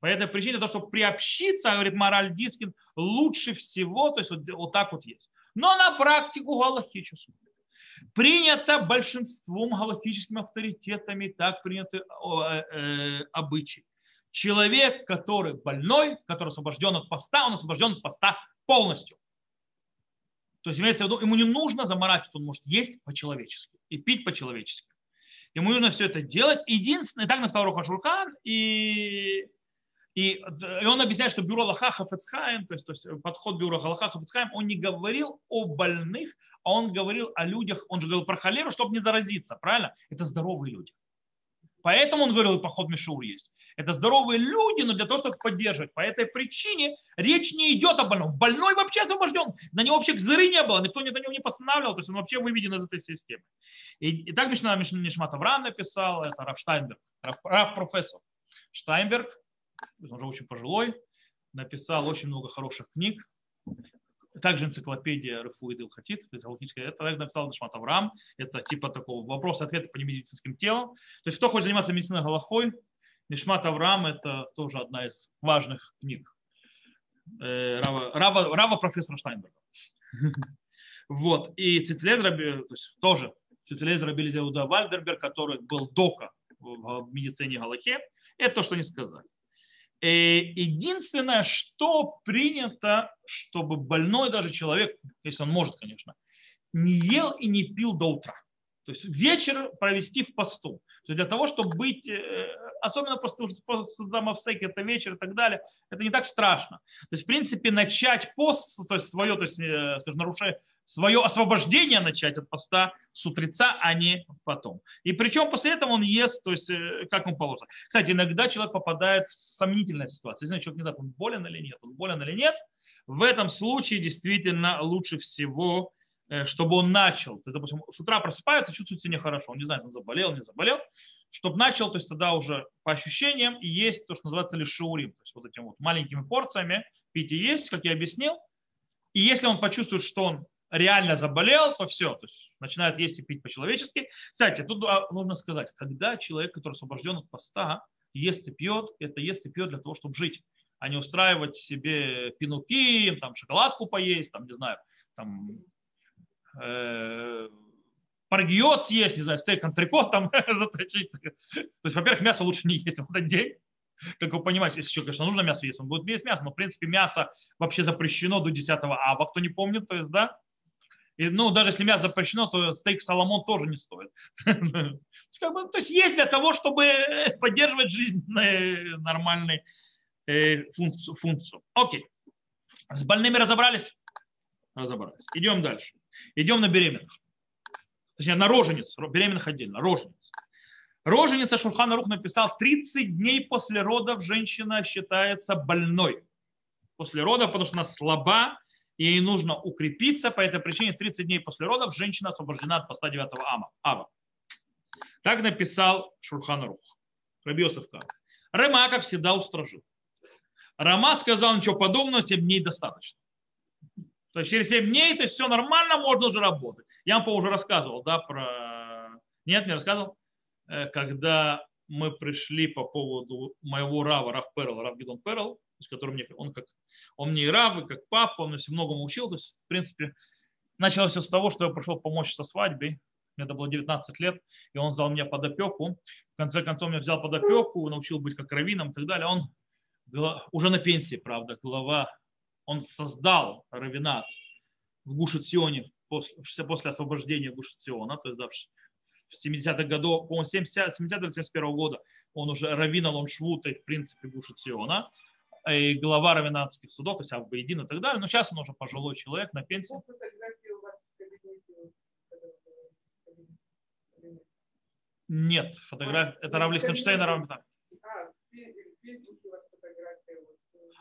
по этой причине, то, чтобы приобщиться, говорит Мораль Дискин, лучше всего, то есть вот, вот так вот есть. Но на практику Галахи Принято большинством галактическими авторитетами, так приняты э, э, обычаи. Человек, который больной, который освобожден от поста, он освобожден от поста полностью. То есть имеется в виду, ему не нужно заморачиваться, он может есть по-человечески и пить по-человечески. Ему нужно все это делать. Единственное, так написал Руха Шуркан, и, и, и он объясняет, что бюро Лаха Хафецхайм, то есть, то есть подход бюро Лаха Хафецхайм, он не говорил о больных, а он говорил о людях, он же говорил про холеру, чтобы не заразиться, правильно? Это здоровые люди. Поэтому он говорил, поход Мишур есть. Это здоровые люди, но для того, чтобы поддерживать. По этой причине речь не идет о больном. Больной вообще освобожден. На него вообще зыры не было, никто на него не постанавливал, то есть он вообще выведен из этой системы. И, и так Мишна Нишмат Авраам написал, это Раф Штайнберг, Раф, Раф профессор Штайнберг, он уже очень пожилой, написал очень много хороших книг, также энциклопедия Рефуид Илхатит, это логическая, это написал Дашмат Авраам, это типа такого вопрос-ответа по немедицинским телам. То есть кто хочет заниматься медициной Галахой, Нишмат Авраам это тоже одна из важных книг э, Рава, Рава, Рава профессора Штайнберга. Вот. И Цицелез то есть тоже Цицелез Раби Зеуда Вальдерберг, который был дока в медицине Галахе, это то, что они сказали. Э, единственное, что принято, чтобы больной даже человек, если он может, конечно, не ел и не пил до утра. То есть вечер провести в посту. То есть для того, чтобы быть, э, особенно после Замовсеки, это вечер и так далее, это не так страшно. То есть, в принципе, начать пост, то есть свое, то есть, э, скажем, нарушение, свое освобождение начать от поста с утреца, а не потом. И причем после этого он ест, то есть э, как он положено. Кстати, иногда человек попадает в сомнительную ситуацию. Если человек не знает, он болен или нет, он болен или нет, в этом случае действительно лучше всего, э, чтобы он начал. То есть, допустим, с утра просыпается, чувствует себя нехорошо, он не знает, он заболел, не заболел, чтобы начал, то есть тогда уже по ощущениям есть то, что называется лишеурим, то есть вот этими вот маленькими порциями пить и есть, как я объяснил. И если он почувствует, что он реально заболел, то все, то есть начинает есть и пить по-человечески. Кстати, тут а, нужно сказать, когда человек, который освобожден от поста, ест и пьет, это ест и пьет для того, чтобы жить, а не устраивать себе пинуки, там шоколадку поесть, там, не знаю, там э, паргиот съесть, не знаю, стейк антрикот там заточить. То есть, во-первых, мясо лучше не есть в этот день. Как вы понимаете, если человек, конечно, нужно мясо есть, он будет есть мясо, но, в принципе, мясо вообще запрещено до 10 ава, кто не помнит, то есть, да, и, ну, даже если мясо запрещено, то стейк Соломон тоже не стоит. То есть есть для того, чтобы э, поддерживать жизнь нормальную э, функцию. Окей. С больными разобрались? Разобрались. Идем дальше. Идем на беременных. Точнее, на рожениц. Беременных отдельно. Рожениц. Роженица Шурхана Рух написал, 30 дней после родов женщина считается больной. После родов, потому что она слаба, ей нужно укрепиться. По этой причине 30 дней после родов женщина освобождена от поста 9 ама, ава. Так написал Шурхан Рух. Рабиосов Рема, как всегда, устражил. Рама сказал, ничего подобного, 7 дней достаточно. То есть через 7 дней, то есть все нормально, можно уже работать. Я вам уже рассказывал, да, про... Нет, не рассказывал? Э, когда мы пришли по поводу моего рава, Рав Перл, Рав Гидон Перл, с которым мне, он как он мне и рав, и как папа, он все многому учил. То есть, в принципе, началось все с того, что я пришел помочь со свадьбой. Мне это было 19 лет, и он взял меня под опеку. В конце концов, меня взял под опеку, научил быть как раввином и так далее. Он уже на пенсии, правда, глава, он создал Равинат в Гушетсионе после, после освобождения Гушетсиона, то есть да, в 70-х годах, по-моему, 70, 70 или 71 года он уже раввин Алон Швута в принципе Гушетсиона, и глава равинатских судов, то есть Аббейдин и так далее, но сейчас он уже пожилой человек на пенсии. Нет, фотография. Это Рав Лихтенштейн, Рав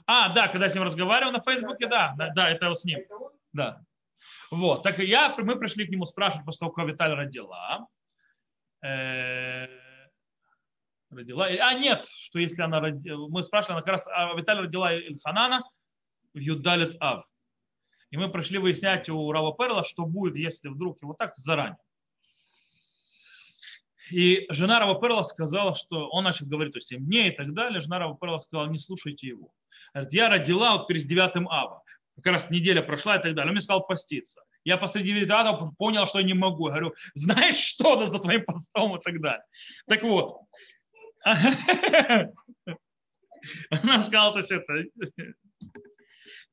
А, да, когда я с ним разговаривал на Фейсбуке, да, да, да, это с ним. Да. Вот, так я, мы пришли к нему спрашивать после того, как Виталь родила. Э, родила. А, нет, что если она родила, мы спрашивали, она как раз, а Виталь родила Ильханана в Юдалит Ав. И мы пришли выяснять у Рава Перла, что будет, если вдруг его так заранее. И жена Рава Перла сказала, что он начал говорить, есть 7 дней и так далее. Жена Рава Перла сказала, не слушайте его. Говорит, я родила вот перед 9 ава. Как раз неделя прошла и так далее. Он мне сказал поститься. Я посреди 9 ава понял, что я не могу. Я говорю, знаешь что за своим постом и так далее. Так вот. Она сказала, то есть это...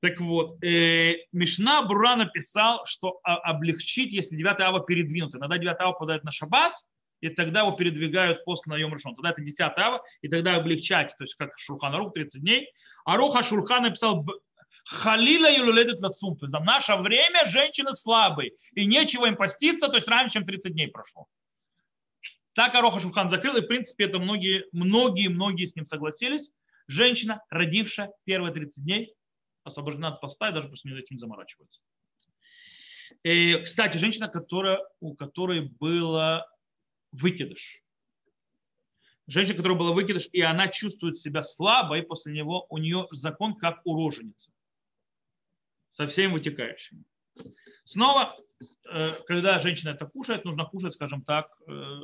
Так вот, э, Мишна Бура написал, что облегчить, если 9 ава передвинуты. Иногда 9 ава подает на шаббат, и тогда его передвигают после наем решен. Тогда это 10 ава, и тогда облегчать, то есть как Шурхан Арух 30 дней. Аруха Шурхан написал Халила юлуледет лацум. То есть в наше время женщины слабые, и нечего им поститься, то есть раньше, чем 30 дней прошло. Так Ароха Шурхан закрыл, и в принципе это многие, многие, многие с ним согласились. Женщина, родившая первые 30 дней, освобождена от поста и даже после этим заморачивается. И, кстати, женщина, которая, у которой было выкидыш. Женщина, которая была выкидыш, и она чувствует себя слабой, после него у нее закон как у роженицы. Со всеми вытекающими. Снова, э, когда женщина это кушает, нужно кушать, скажем так, э,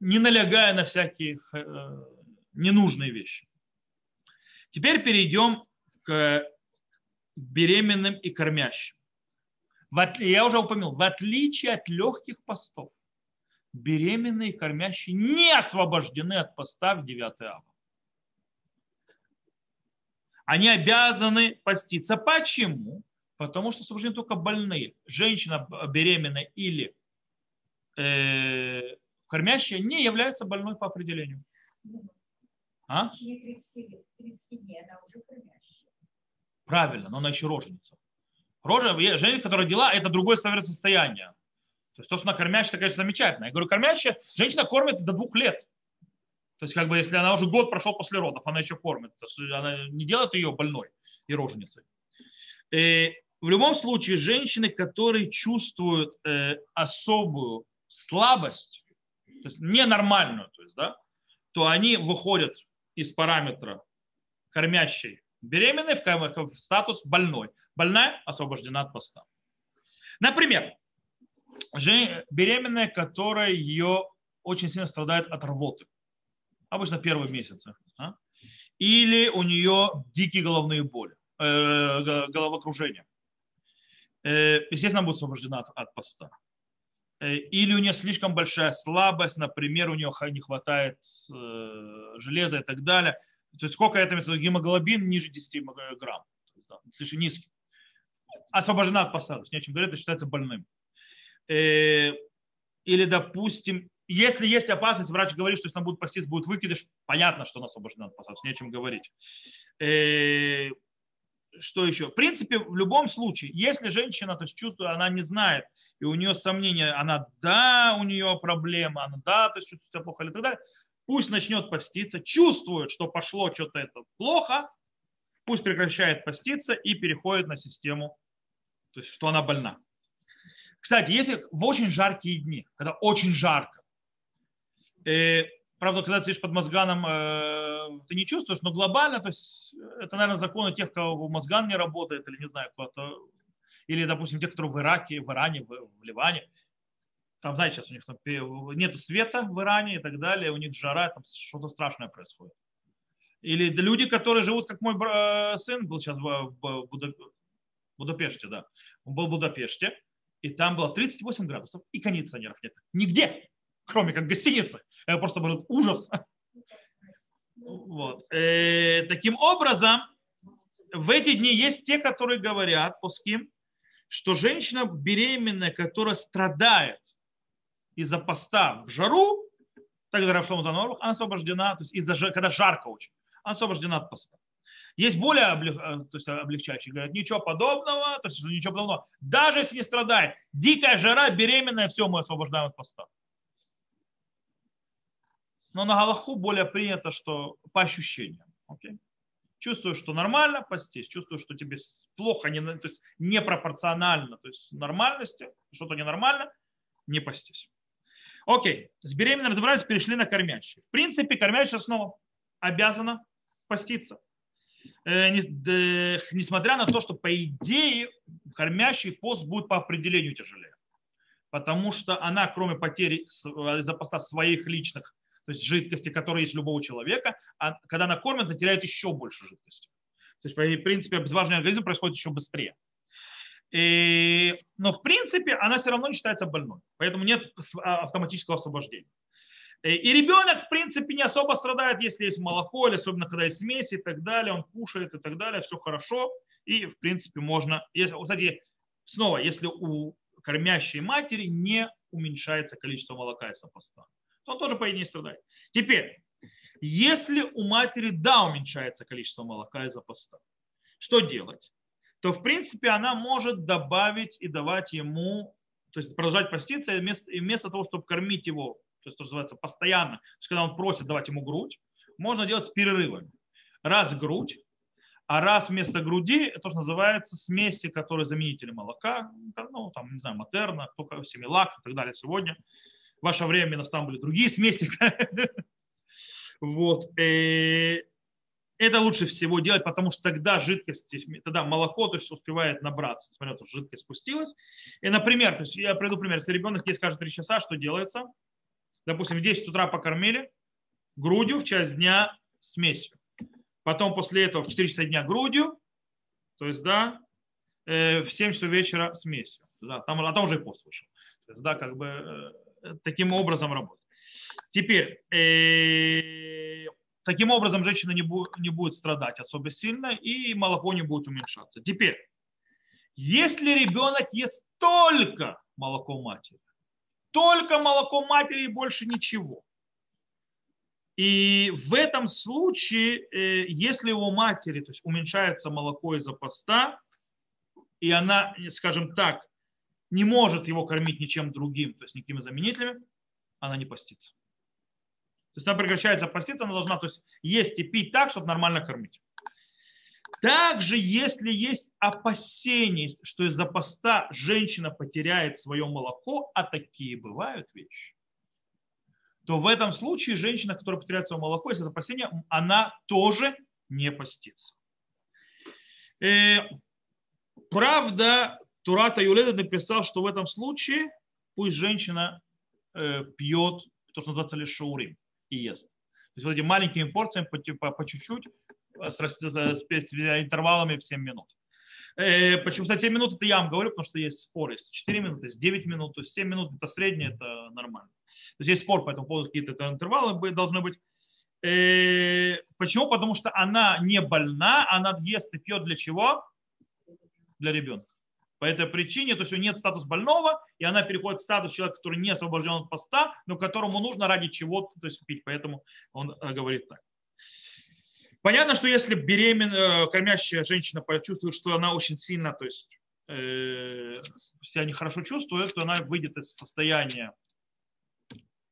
не налягая на всякие э, ненужные вещи. Теперь перейдем к беременным и кормящим я уже упомянул, в отличие от легких постов, беременные и кормящие не освобождены от поста в 9 ава. Они обязаны поститься. Почему? Потому что освобождены только больные. Женщина беременная или э, кормящая не является больной по определению. А? Правильно, но она еще роженица. Рожа, женщина, которая родила, это другое состояние. То есть то, что она кормящая, это, конечно, замечательно. Я говорю, кормящая, женщина кормит до двух лет. То есть, как бы, если она уже год прошел после родов, она еще кормит. То есть, она не делает ее больной и роженицей. И э, в любом случае, женщины, которые чувствуют э, особую слабость, то есть ненормальную, то есть, да, то они выходят из параметра кормящей беременной в, статус больной больная освобождена от поста. Например, беременная, которая ее очень сильно страдает от рвоты, обычно первые месяцы, а? или у нее дикие головные боли, э, головокружение. Э, естественно, будет освобождена от, от поста. Э, или у нее слишком большая слабость, например, у нее не хватает э, железа и так далее. То есть сколько это гемоглобин ниже 10 грамм, слишком низкий освобождена от поста, не о чем говорить, это считается больным. Э, или, допустим, если есть опасность, врач говорит, что если она будет поститься, будет выкидыш, понятно, что она освобождена от поста, не о чем говорить. Что еще? В принципе, в любом случае, если женщина то есть, чувствует, она не знает, и у нее сомнения, она да, у нее проблема, она да, то есть чувствует себя плохо или так далее, пусть начнет поститься, чувствует, что пошло что-то это плохо, пусть прекращает поститься и переходит на систему то есть что она больна. Кстати, если в очень жаркие дни, когда очень жарко, э, правда, когда ты сидишь под мозганом, э, ты не чувствуешь, но глобально, то есть это, наверное, законы тех, кого мозган не работает, или не знаю, кто-то, или, допустим, те, которые в Ираке, в Иране, в, в Ливане, там, знаете, сейчас у них там нет света в Иране и так далее, у них жара, там что-то страшное происходит. Или люди, которые живут, как мой сын был сейчас в, Будапеште, да. Он был в Будапеште, и там было 38 градусов, и кондиционеров нет. Нигде, кроме как гостиницы. Это просто был ужас. Вот. Э, таким образом, в эти дни есть те, которые говорят, пуским, что женщина беременная, которая страдает из-за поста в жару, так говорят в она освобождена, то есть из-за когда жарко очень, она освобождена от поста. Есть более э, то есть облегчающие, говорят, ничего подобного, то есть ничего подобного. Даже если не страдает, дикая жара, беременная, все, мы освобождаем от поста. Но на Галаху более принято, что по ощущениям. Okay? Чувствую, что нормально, постись. Чувствую, что тебе плохо, не, то есть непропорционально, то есть нормальности, что-то ненормально, не постись. Окей, с беременной разобрались, перешли на кормящие. В принципе, кормящая снова обязана поститься. Э, несмотря на то, что по идее кормящий пост будет по определению тяжелее. Потому что она, кроме потери из-за поста своих личных, то есть жидкости, которые есть у любого человека, а когда она кормит, она теряет еще больше жидкости. То есть, в принципе, обезвоживание организма происходит еще быстрее. И, но в принципе она все равно не считается больной, поэтому нет а, автоматического освобождения. И ребенок, в принципе, не особо страдает, если есть молоко, или особенно когда есть смеси и так далее, он кушает и так далее, все хорошо. И, в принципе, можно... Если, кстати, снова, если у кормящей матери не уменьшается количество молока из поста, то он тоже, по идее, не страдает. Теперь, если у матери, да, уменьшается количество молока из-за поста, что делать? То, в принципе, она может добавить и давать ему, то есть продолжать поститься, вместо, вместо того, чтобы кормить его то есть то, что называется постоянно, то есть когда он просит давать ему грудь, можно делать с перерывами. Раз грудь, а раз вместо груди, это то, что называется смеси, которые заменители молока, ну, там, не знаю, матерна, кто семилак и так далее сегодня. Ваше время там были другие смеси. Вот. Э, это лучше всего делать, потому что тогда жидкость, тогда молоко то есть, успевает набраться. Смотря, что жидкость спустилась. И, например, то есть я приду пример, если ребенок есть каждые 3 часа, что делается? допустим, в 10 утра покормили, грудью в часть дня смесью. Потом после этого в 4 часа дня грудью, то есть, да, э, в 7 часов вечера смесью. Да, там, а там уже и пост вышел. То есть, да, как бы э, таким образом работать. Теперь, э, таким образом женщина не будет, не будет страдать особо сильно, и молоко не будет уменьшаться. Теперь, если ребенок ест только молоко матери, только молоко матери и больше ничего. И в этом случае, э, если у матери то есть уменьшается молоко из-за поста, и она, скажем так, не может его кормить ничем другим, то есть никакими заменителями, она не постится. То есть она прекращается поститься, она должна то есть, есть и пить так, чтобы нормально кормить. Также, если есть опасение, что из-за поста женщина потеряет свое молоко, а такие бывают вещи, то в этом случае женщина, которая потеряет свое молоко из-за опасения, она тоже не постится. Э, правда, Турата Юледа написал, что в этом случае пусть женщина э, пьет то, что называется лишь шаурим и ест. То есть вот эти маленькими порциями по, по чуть-чуть с, с, с интервалами в 7 минут. Э, почему, кстати, 7 минут это я вам говорю, потому что есть спор. Есть 4 минуты, есть 9 минут, то есть 7 минут это среднее, это нормально. То есть есть спор по этому поводу, какие-то интервалы должны быть. Э, почему? Потому что она не больна, она ест и пьет для чего? Для ребенка. По этой причине, то есть у нее нет статус больного, и она переходит в статус человека, который не освобожден от поста, но которому нужно ради чего-то то есть, пить. Поэтому он э, говорит так. Понятно, что если беременная, э, кормящая женщина почувствует, что она очень сильно, то есть э, себя нехорошо чувствует, то она выйдет из состояния,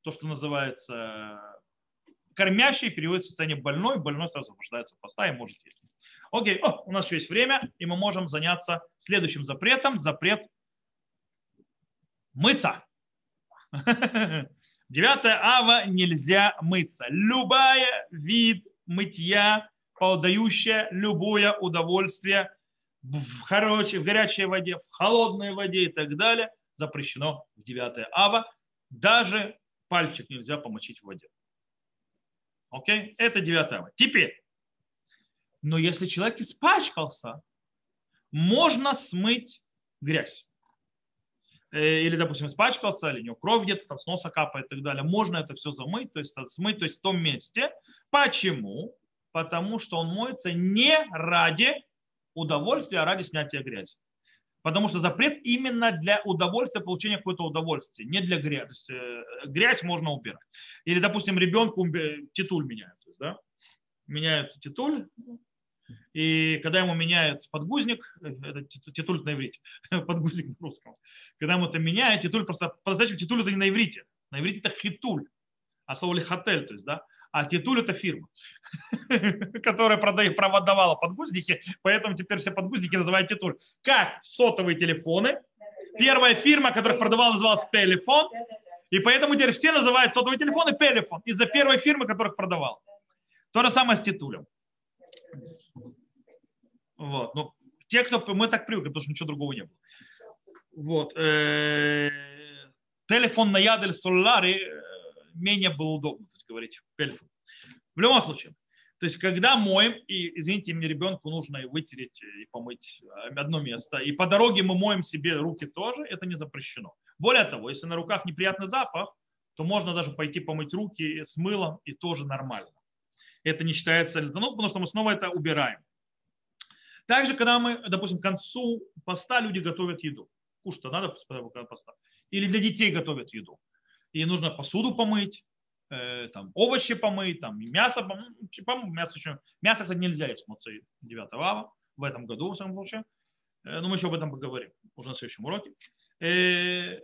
то, что называется кормящей, переводит в состояние больной, больной сразу освобождается от поста и может есть. Окей, О, у нас еще есть время, и мы можем заняться следующим запретом. Запрет мыться. 9 ава нельзя мыться. Любая вид мытья, подающая любое удовольствие в, хорошей, в горячей воде, в холодной воде и так далее, запрещено в 9 ава. Даже пальчик нельзя помочить в воде. Окей? Это 9 ава. Теперь, но если человек испачкался, можно смыть грязь. Э, или, допустим, испачкался, или у него кровь где-то там с носа капает и так далее, можно это все замыть, то есть смыть, то есть в том месте. Почему? Потому что он моется не ради удовольствия, а ради снятия грязи. Потому что запрет именно для удовольствия, получения какого-то удовольствия, не для грязи. То есть, э, грязь можно убирать. Или, допустим, ребенку титуль меняют. Да? Меняют титуль, и когда ему меняют подгузник, э, это титуль на иврите, подгузник на русском, когда ему это меняют, титуль просто, по-настоящему титуль это не на иврите, на иврите это хитуль, а слово лихотель, то есть, да, а титуль это фирма, которая продает, продавала подгузники, поэтому теперь все подгузники называют титуль. Как сотовые телефоны, первая фирма, которая продавала, называлась Пелефон, и поэтому теперь все называют сотовые телефоны Пелефон из-за первой фирмы, которых продавал. То же самое с титулем. Вот. Но те, кто мы так привыкли, потому что ничего другого не было. Вот. Э, телефон на ядель солари э, менее был удобно, так говорить, телефон. В любом случае, то есть, когда моем, и, извините, мне ребенку нужно и вытереть, и помыть одно место, и по дороге мы моем себе руки тоже, это не запрещено. Более того, если на руках неприятный запах, то можно даже пойти помыть руки с мылом, и тоже нормально. Это не считается, ну, потому что мы снова это убираем. Также, когда мы, допустим, к концу поста люди готовят еду. Кушать-то надо после поста. Или для детей готовят еду. И нужно посуду помыть, э, там, овощи помыть, там, мясо помыть. Ну, мясо, еще, мясо, кстати, нельзя есть моцей 9 ава в этом году, в самом случае. Э, но мы еще об этом поговорим уже на следующем уроке. Э,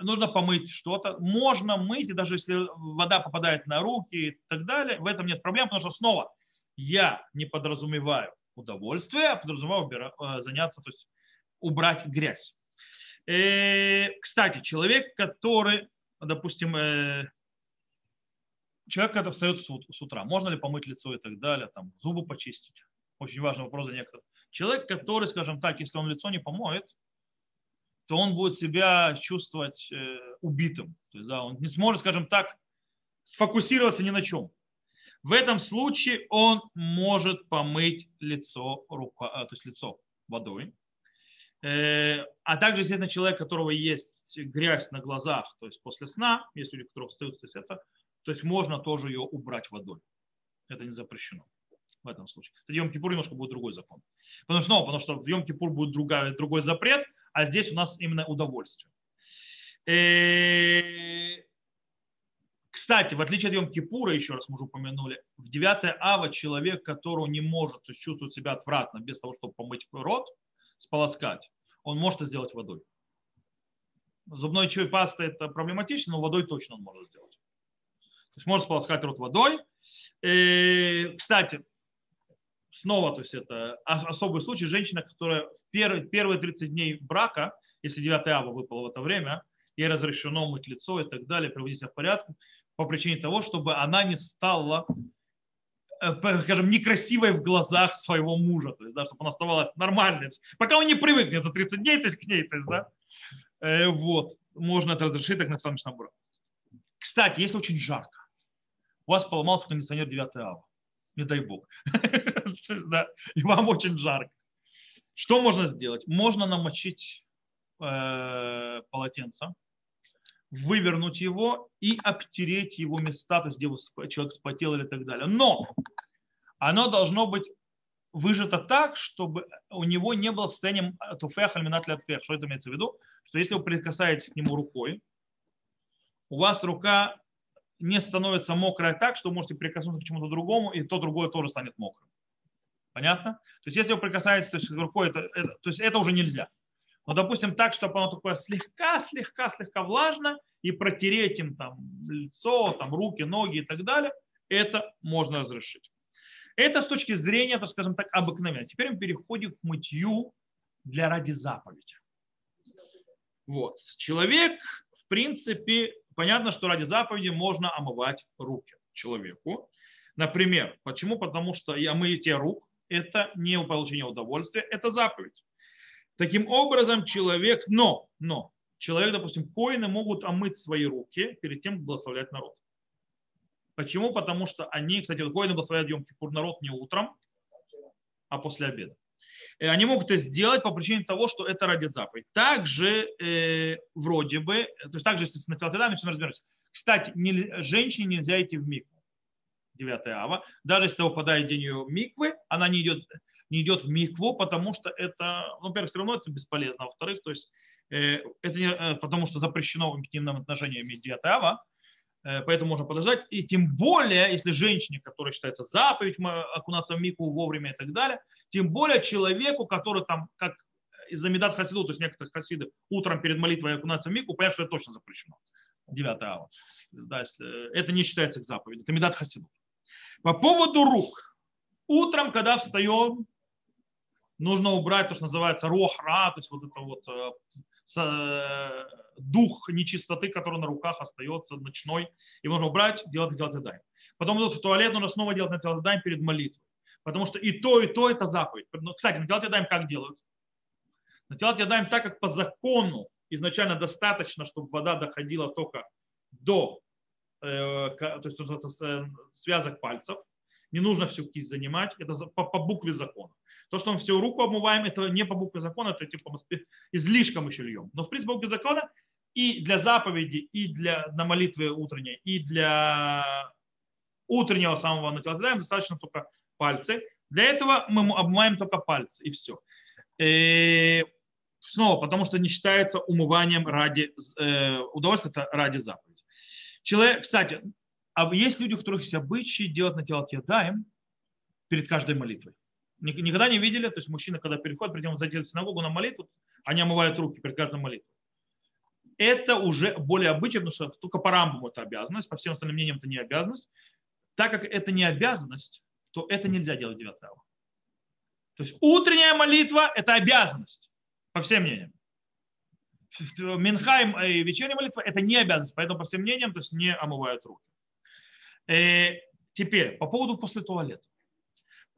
нужно помыть что-то. Можно мыть, и даже если вода попадает на руки и так далее, в этом нет проблем, потому что снова я не подразумеваю удовольствие, а подразумеваю э, заняться, то есть убрать грязь. Э, кстати, человек, который, допустим, э, человек, когда встает с утра, можно ли помыть лицо и так далее, там, зубы почистить. Очень важный вопрос для некоторых. Человек, который, скажем так, если он лицо не помоет, то он будет себя чувствовать убитым. То есть, да, он не сможет, скажем так, сфокусироваться ни на чем. В этом случае он может помыть лицо, рука, а, то есть лицо водой. Э, а также, естественно, человек, у которого есть грязь на глазах, то есть после сна, есть люди, которые встают, то есть это, то есть можно тоже ее убрать водой. Это не запрещено в этом случае. В Йом-Кипур немножко будет другой закон. Потому что, ну, потому что в Йом-Кипур будет другая, другой запрет, а здесь у нас именно удовольствие. Э, кстати, в отличие от Йом-Кипура, еще раз мы уже упомянули, в 9 ава человек, которого не может то есть чувствовать себя отвратно без того, чтобы помыть рот, сполоскать, он может это сделать водой. Зубной чай паста это проблематично, но водой точно он может сделать. То есть может сполоскать рот водой. И, кстати, снова, то есть это особый случай, женщина, которая в первые, первые 30 дней брака, если 9 ава выпало в это время, ей разрешено мыть лицо и так далее, приводить себя в порядок, по причине того, чтобы она не стала, э, скажем, некрасивой в глазах своего мужа, то есть, да, чтобы она оставалась нормальной, пока он не привыкнет за 30 дней, то есть, к ней, то есть, да, э, вот, можно это разрешить так на солнечном буре. Кстати, если очень жарко, у вас поломался кондиционер 9 ава, не дай бог, и вам очень жарко. Что можно сделать? Можно намочить э, полотенце, вывернуть его и обтереть его места, то есть где человек спотел или так далее. Но оно должно быть выжато так, чтобы у него не было состояния туфех альминат лятфех. Что это имеется в виду? Что если вы прикасаетесь к нему рукой, у вас рука не становится мокрая так, что вы можете прикоснуться к чему-то другому, и то другое тоже станет мокрым. Понятно? То есть если вы прикасаетесь то есть, рукой, это, это, то есть это уже нельзя. Но, допустим, так, чтобы оно такое слегка, слегка, слегка влажно, и протереть им там лицо, там руки, ноги и так далее, это можно разрешить. Это с точки зрения, так скажем так, обыкновенно. Теперь мы переходим к мытью для ради заповеди. Вот. Человек, в принципе, понятно, что ради заповеди можно омывать руки человеку. Например, почему? Потому что омытие рук – это не получение удовольствия, это заповедь. Таким образом, человек, но, но, человек, допустим, коины могут омыть свои руки перед тем, как благословлять народ. Почему? Потому что они, кстати, коины благословляют Йом Кипур народ не утром, а после обеда. Э, они могут это сделать по причине того, что это ради заповедь. Также э, вроде бы, то есть также, если на телотедами, все разберемся. Кстати, не, женщине нельзя идти в микву. 9 ава. Даже если выпадает день ее миквы, она не идет, не идет в микву, потому что это, ну, во-первых, все равно это бесполезно. Во-вторых, то есть э, это не, э, потому что запрещено в интимном отношении иметь 9 ава, э, поэтому можно подождать. И тем более, если женщине, которая считается заповедь окунаться в микву вовремя и так далее, тем более человеку, который там, как из-за медат хасиду, то есть некоторых хасидов, утром перед молитвой окунаться в микву, понятно, что это точно запрещено. 9 ава. Это не считается к заповеди. Это медат хасиду. По поводу рук. Утром, когда встаем, нужно убрать то, что называется рохра, то есть вот это вот э, э, дух нечистоты, который на руках остается ночной. Его нужно убрать, делать делать дай. Потом идут в туалет, нужно снова делать телодаем перед молитвой. Потому что и то, и то это заповедь. Но, кстати, на телот ядаем как делают? Телот ядаем так, как по закону изначально достаточно, чтобы вода доходила только до Э, то есть э, связок пальцев. Не нужно всю кисть занимать, это по, по букве закона. То, что мы всю руку обмываем, это не по букве закона, это типа излишком еще льем. Но в принципе по букве закона и для заповеди, и для на молитве утренней, и для утреннего самого натилодаем достаточно только пальцы. Для этого мы обмываем только пальцы, и все. И снова, потому что не считается умыванием ради э, удовольствия, это ради заповеди. Человек, кстати, а есть люди, у которых есть обычаи делать на тело даем перед каждой молитвой. Никогда не видели, то есть мужчина, когда переходит, придем зайти в синагогу на молитву, они омывают руки перед каждой молитвой. Это уже более обычно, потому что только по рамбуму это обязанность, по всем остальным мнениям это не обязанность. Так как это не обязанность, то это нельзя делать 9 То есть утренняя молитва – это обязанность, по всем мнениям. Минхайм и вечерняя молитва – это не обязанность, поэтому по всем мнениям то есть не омывают руки. Э, теперь, по поводу после туалета.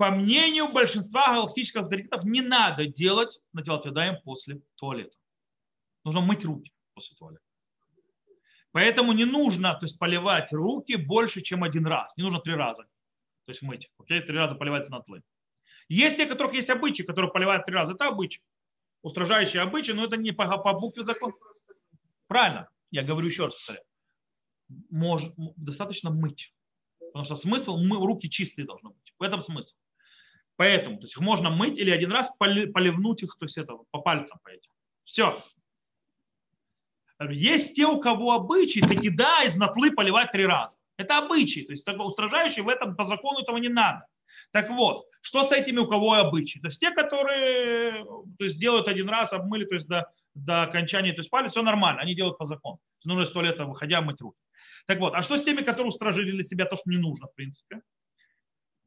По мнению большинства галактических авторитетов, не надо делать на телотвядаем после туалета. Нужно мыть руки после туалета. Поэтому не нужно то есть, поливать руки больше, чем один раз. Не нужно три раза. То есть мыть. Окей? Три раза поливается на. Есть те, у которых есть обычаи, которые поливают три раза. Это обычай устражающие обычаи, но это не по, по букве закона. Правильно, я говорю еще раз. Может, достаточно мыть. Потому что смысл, мы, руки чистые должны быть. В этом смысл. Поэтому, то есть их можно мыть или один раз поливнуть их, то есть это по пальцам по этим. Все. Есть те, у кого обычаи, таки да, из натлы поливать три раза. Это обычаи. То есть устражающие в этом по закону этого не надо. Так вот, что с этими, у кого обычаи? То есть те, которые то есть, делают один раз, обмыли, то есть до, до окончания, то есть палец, все нормально, они делают по закону. Нужно из туалета, выходя, мыть руки. Так вот, а что с теми, которые устражили для себя то, что не нужно, в принципе?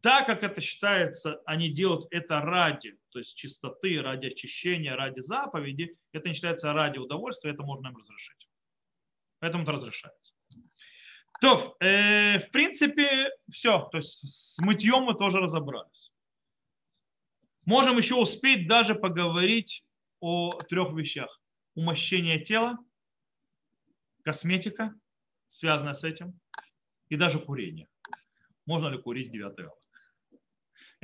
Так как это считается, они делают это ради, то есть чистоты, ради очищения, ради заповеди, это не считается ради удовольствия, это можно им разрешить. Поэтому это разрешается. То, э, в принципе, все. То есть с мытьем мы тоже разобрались. Можем еще успеть даже поговорить о трех вещах. Умощение тела, косметика, связанная с этим, и даже курение. Можно ли курить 9 ава?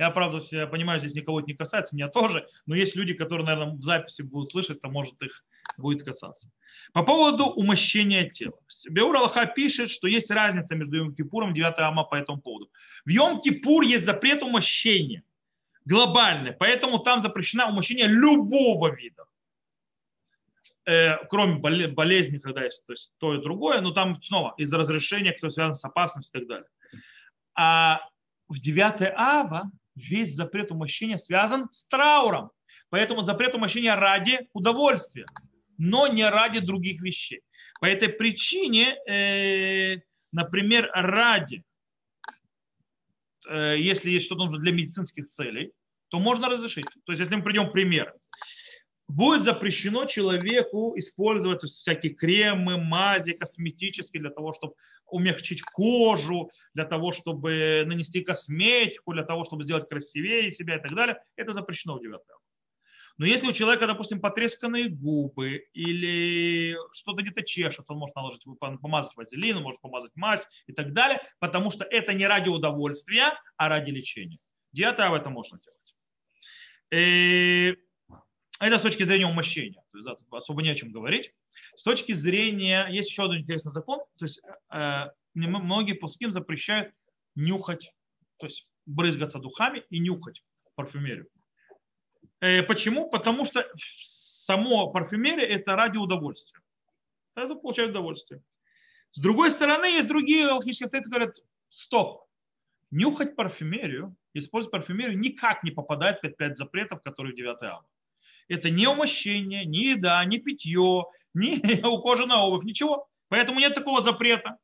Я, правда, я понимаю, здесь никого это не касается, меня тоже, но есть люди, которые, наверное, в записи будут слышать, то может их будет касаться. По поводу умощения тела. Беур Аллаха пишет, что есть разница между Йом-Кипуром и 9 Ама по этому поводу. В Йом-Кипур есть запрет умощения глобальный, поэтому там запрещено умощение любого вида. Э, кроме болезни, когда есть то, есть то и другое, но там снова из-за разрешения, кто связан с опасностью и так далее. А в 9 ава весь запрет умощения связан с трауром. Поэтому запрет умощения ради удовольствия, но не ради других вещей. По этой причине, э, например, ради, э, если есть что-то нужно для медицинских целей, то можно разрешить. То есть, если мы придем к примеру, будет запрещено человеку использовать есть, всякие кремы, мази косметические для того, чтобы умягчить кожу, для того, чтобы нанести косметику, для того, чтобы сделать красивее себя и так далее. Это запрещено в 9 но если у человека, допустим, потресканные губы или что-то где-то чешется, он может наложить, помазать вазелин, он может помазать мазь и так далее, потому что это не ради удовольствия, а ради лечения. Диета в этом можно делать. И это с точки зрения умощения. То есть, да, особо не о чем говорить. С точки зрения, есть еще один интересный закон, то есть э, многие пуским запрещают нюхать, то есть брызгаться духами и нюхать парфюмерию. Э, почему? Потому что само парфюмерия это ради удовольствия. Это получают удовольствие. С другой стороны, есть другие алхимические авторитеты, говорят, стоп, нюхать парфюмерию, использовать парфюмерию никак не попадает под пять запретов, которые в 9 ава. Это не умощение, не еда, не питье, не ухоженная обувь, ничего. Поэтому нет такого запрета.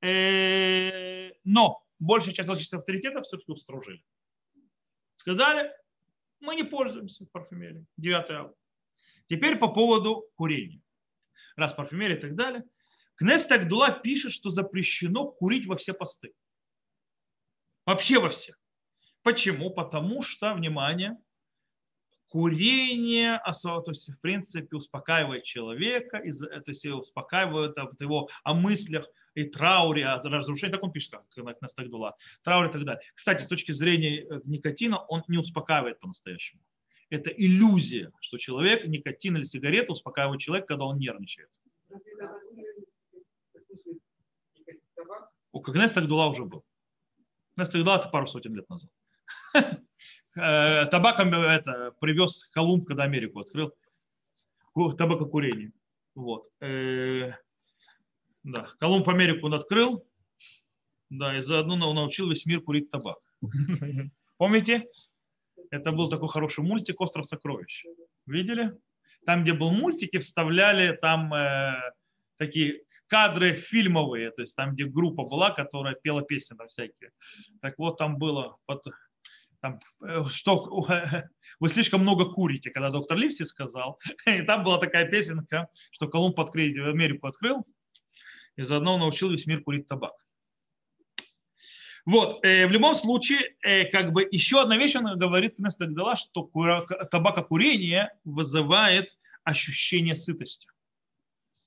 Э, но большая часть логических авторитетов все-таки устражили. Сказали, мы не пользуемся парфюмерией. 9 ава. Теперь по поводу курения. Раз парфюмерия и так далее. Кнест Агдула пишет, что запрещено курить во все посты. Вообще во все. Почему? Потому что, внимание, курение, то есть, в принципе, успокаивает человека, то есть успокаивает его о мыслях и трауре, о разрушении, так он пишет, как на Стагдула, трауре и так далее. Кстати, с точки зрения э, никотина, он не успокаивает по-настоящему. Это иллюзия, что человек, никотин или сигарета успокаивает человека, когда он нервничает. У Кагнес Тагдула уже был. Кагнес Тагдула это пару сотен лет назад. Э, табаком это привез Колумб, когда Америку открыл. Табакокурение. Вот. Э, да. Колумб Америку он открыл. Да, и заодно он научил весь мир курить табак. Помните? Это был такой хороший мультик «Остров сокровищ». Видели? Там, где был мультик, и вставляли там э, такие кадры фильмовые, то есть там, где группа была, которая пела песни там всякие. Так вот, там было, там, э, что вы слишком много курите, когда доктор Ливси сказал. И там была такая песенка, что Колумб открыл, Америку открыл, и заодно научил весь мир курить табак. Вот, э, в любом случае, э, как бы еще одна вещь, он говорит Кнест Агдала, что табакокурение вызывает ощущение сытости.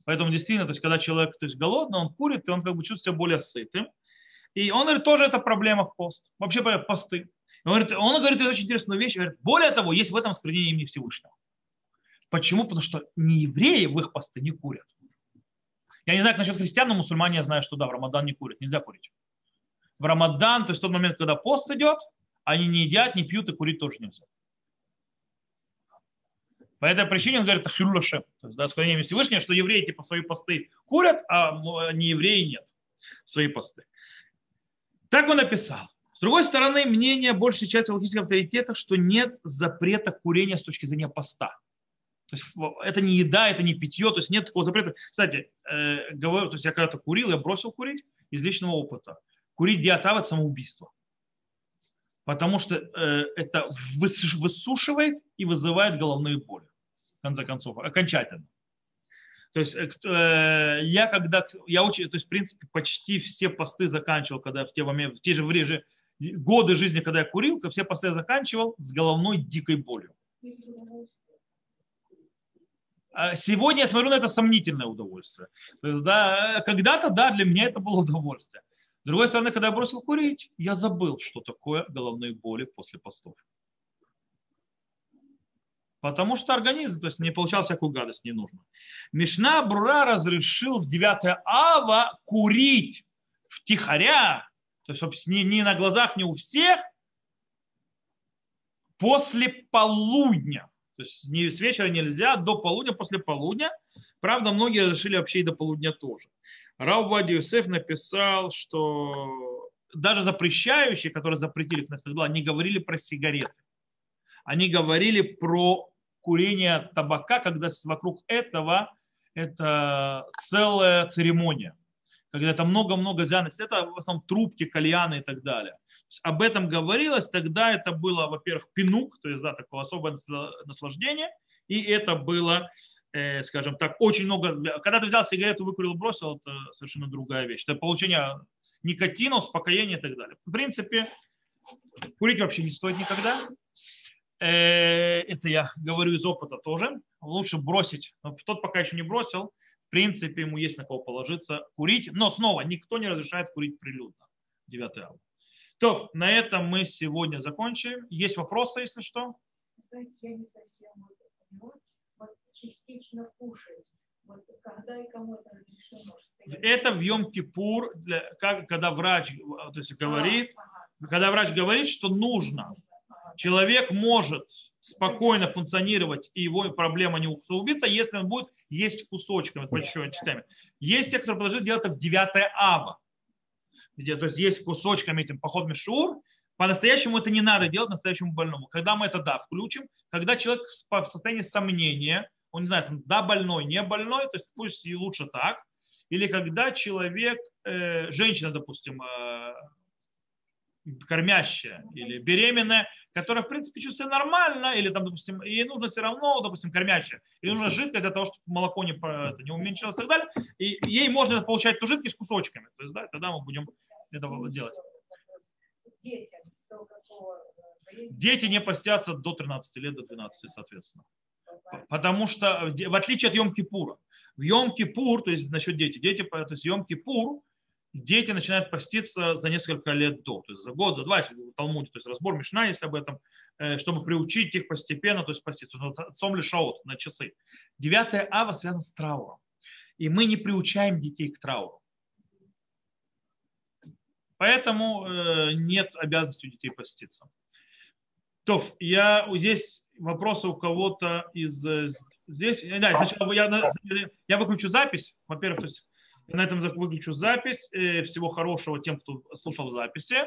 Поэтому действительно, то есть, когда человек то есть, голодный, он курит, и он как бы чувствует себя более сытым. И он говорит, тоже это проблема в пост. Вообще посты. Он говорит, он говорит очень интересную вещь. Говорит, более того, есть в этом осквернение имени Всевышнего. Почему? Потому что не евреи в их посты не курят. Я не знаю, как насчет христиан, но мусульмане я знаю, что да, в Рамадан не курят, нельзя курить. В Рамадан, то есть в тот момент, когда пост идет, они не едят, не пьют и курить тоже нельзя. По этой причине он говорит Ахилюлашем, то есть да, склонение Всевышнего, что евреи типа свои посты курят, а не евреи нет свои посты. Так он написал. С другой стороны, мнение большей части логических авторитетов, что нет запрета курения с точки зрения поста. То есть это не еда, это не питье, то есть нет такого запрета. Кстати, э, говорю, то есть я когда-то курил, я бросил курить из личного опыта. Курить диатав – это самоубийство потому что э, это высушивает и вызывает головные боли, в конце концов, окончательно. То есть э, я когда, я очень, то есть в принципе почти все посты заканчивал, когда в те, в те же время, годы жизни, когда я курил, все посты я заканчивал с головной дикой болью. А сегодня я смотрю на это сомнительное удовольствие. Да, когда-то, да, для меня это было удовольствие. С другой стороны, когда я бросил курить, я забыл, что такое головные боли после постов. Потому что организм, то есть не получал всякую гадость не нужно. Мишна Брура разрешил в 9 ава курить втихаря, то есть чтобы не, не на глазах, не у всех, после полудня. То есть не с вечера нельзя, до полудня, после полудня. Правда, многие решили вообще и до полудня тоже. Раубади Юсеф написал, что даже запрещающие, которые запретили Кнестагдула, они говорили про сигареты. Они говорили про курение табака, когда вокруг этого это целая церемония. Когда это много-много зяностей. Это в основном трубки, кальяны и так далее. Об этом говорилось, тогда это было, во-первых, пинук, то есть да, такое особое наслаждение, и это было э, скажем так, очень много. Когда ты взял сигарету, выкурил, бросил, это совершенно другая вещь. Это получение никотина, успокоения и так далее. В принципе, курить вообще не стоит никогда. Э, это я говорю из опыта тоже. Лучше бросить. Но тот пока еще не бросил. В принципе, ему есть на кого положиться курить. Но снова, никто не разрешает курить прилюдно. 9 августа. То, на этом мы сегодня закончим. Есть вопросы, если что? знаете, я не совсем вот понимаю, вот частично кушать, вот когда и кому это разрешено? Это в Йом-Кипур, как, когда врач то есть, говорит, а, ага. когда врач говорит, что нужно, человек может спокойно функционировать и его проблема не усугубится, если он будет есть кусочками, большими частями. Есть те, кто предложили делать это в 9 ава, где, то есть есть кусочками этим поход Мишур, по-настоящему это не надо делать настоящему больному. Когда мы это да включим, когда человек в состоянии сомнения, он не знает, да, больной, не больной, то есть пусть и лучше так, или когда человек, э, женщина, допустим, э, кормящая или беременная, которая, в принципе, чувствует себя нормально, или там, допустим, ей нужно все равно, допустим, кормящая, или нужна жидкость для того, чтобы молоко не, это, не уменьшилось и так далее, и ей можно получать эту жидкость кусочками. То есть, да, тогда мы будем это делать. Дети не постятся до 13 лет, до 12, соответственно. Потому что, в отличие от Йом-Кипура, в Йом-Кипур, то есть насчет дети, дети, то есть Йом-Кипур, дети начинают поститься за несколько лет до, то есть за год, за два, если в Талмуде, то есть разбор Мишна есть об этом, э, чтобы приучить их постепенно, то есть поститься. Сом лишаот на часы. Девятое ава связано с трауром. И мы не приучаем детей к трауру. Поэтому э, нет обязанности у детей поститься. То, я здесь вопросы у кого-то из э, здесь. Да, сначала я, я выключу запись. Во-первых, то есть на этом выключу запись. Всего хорошего тем, кто слушал записи.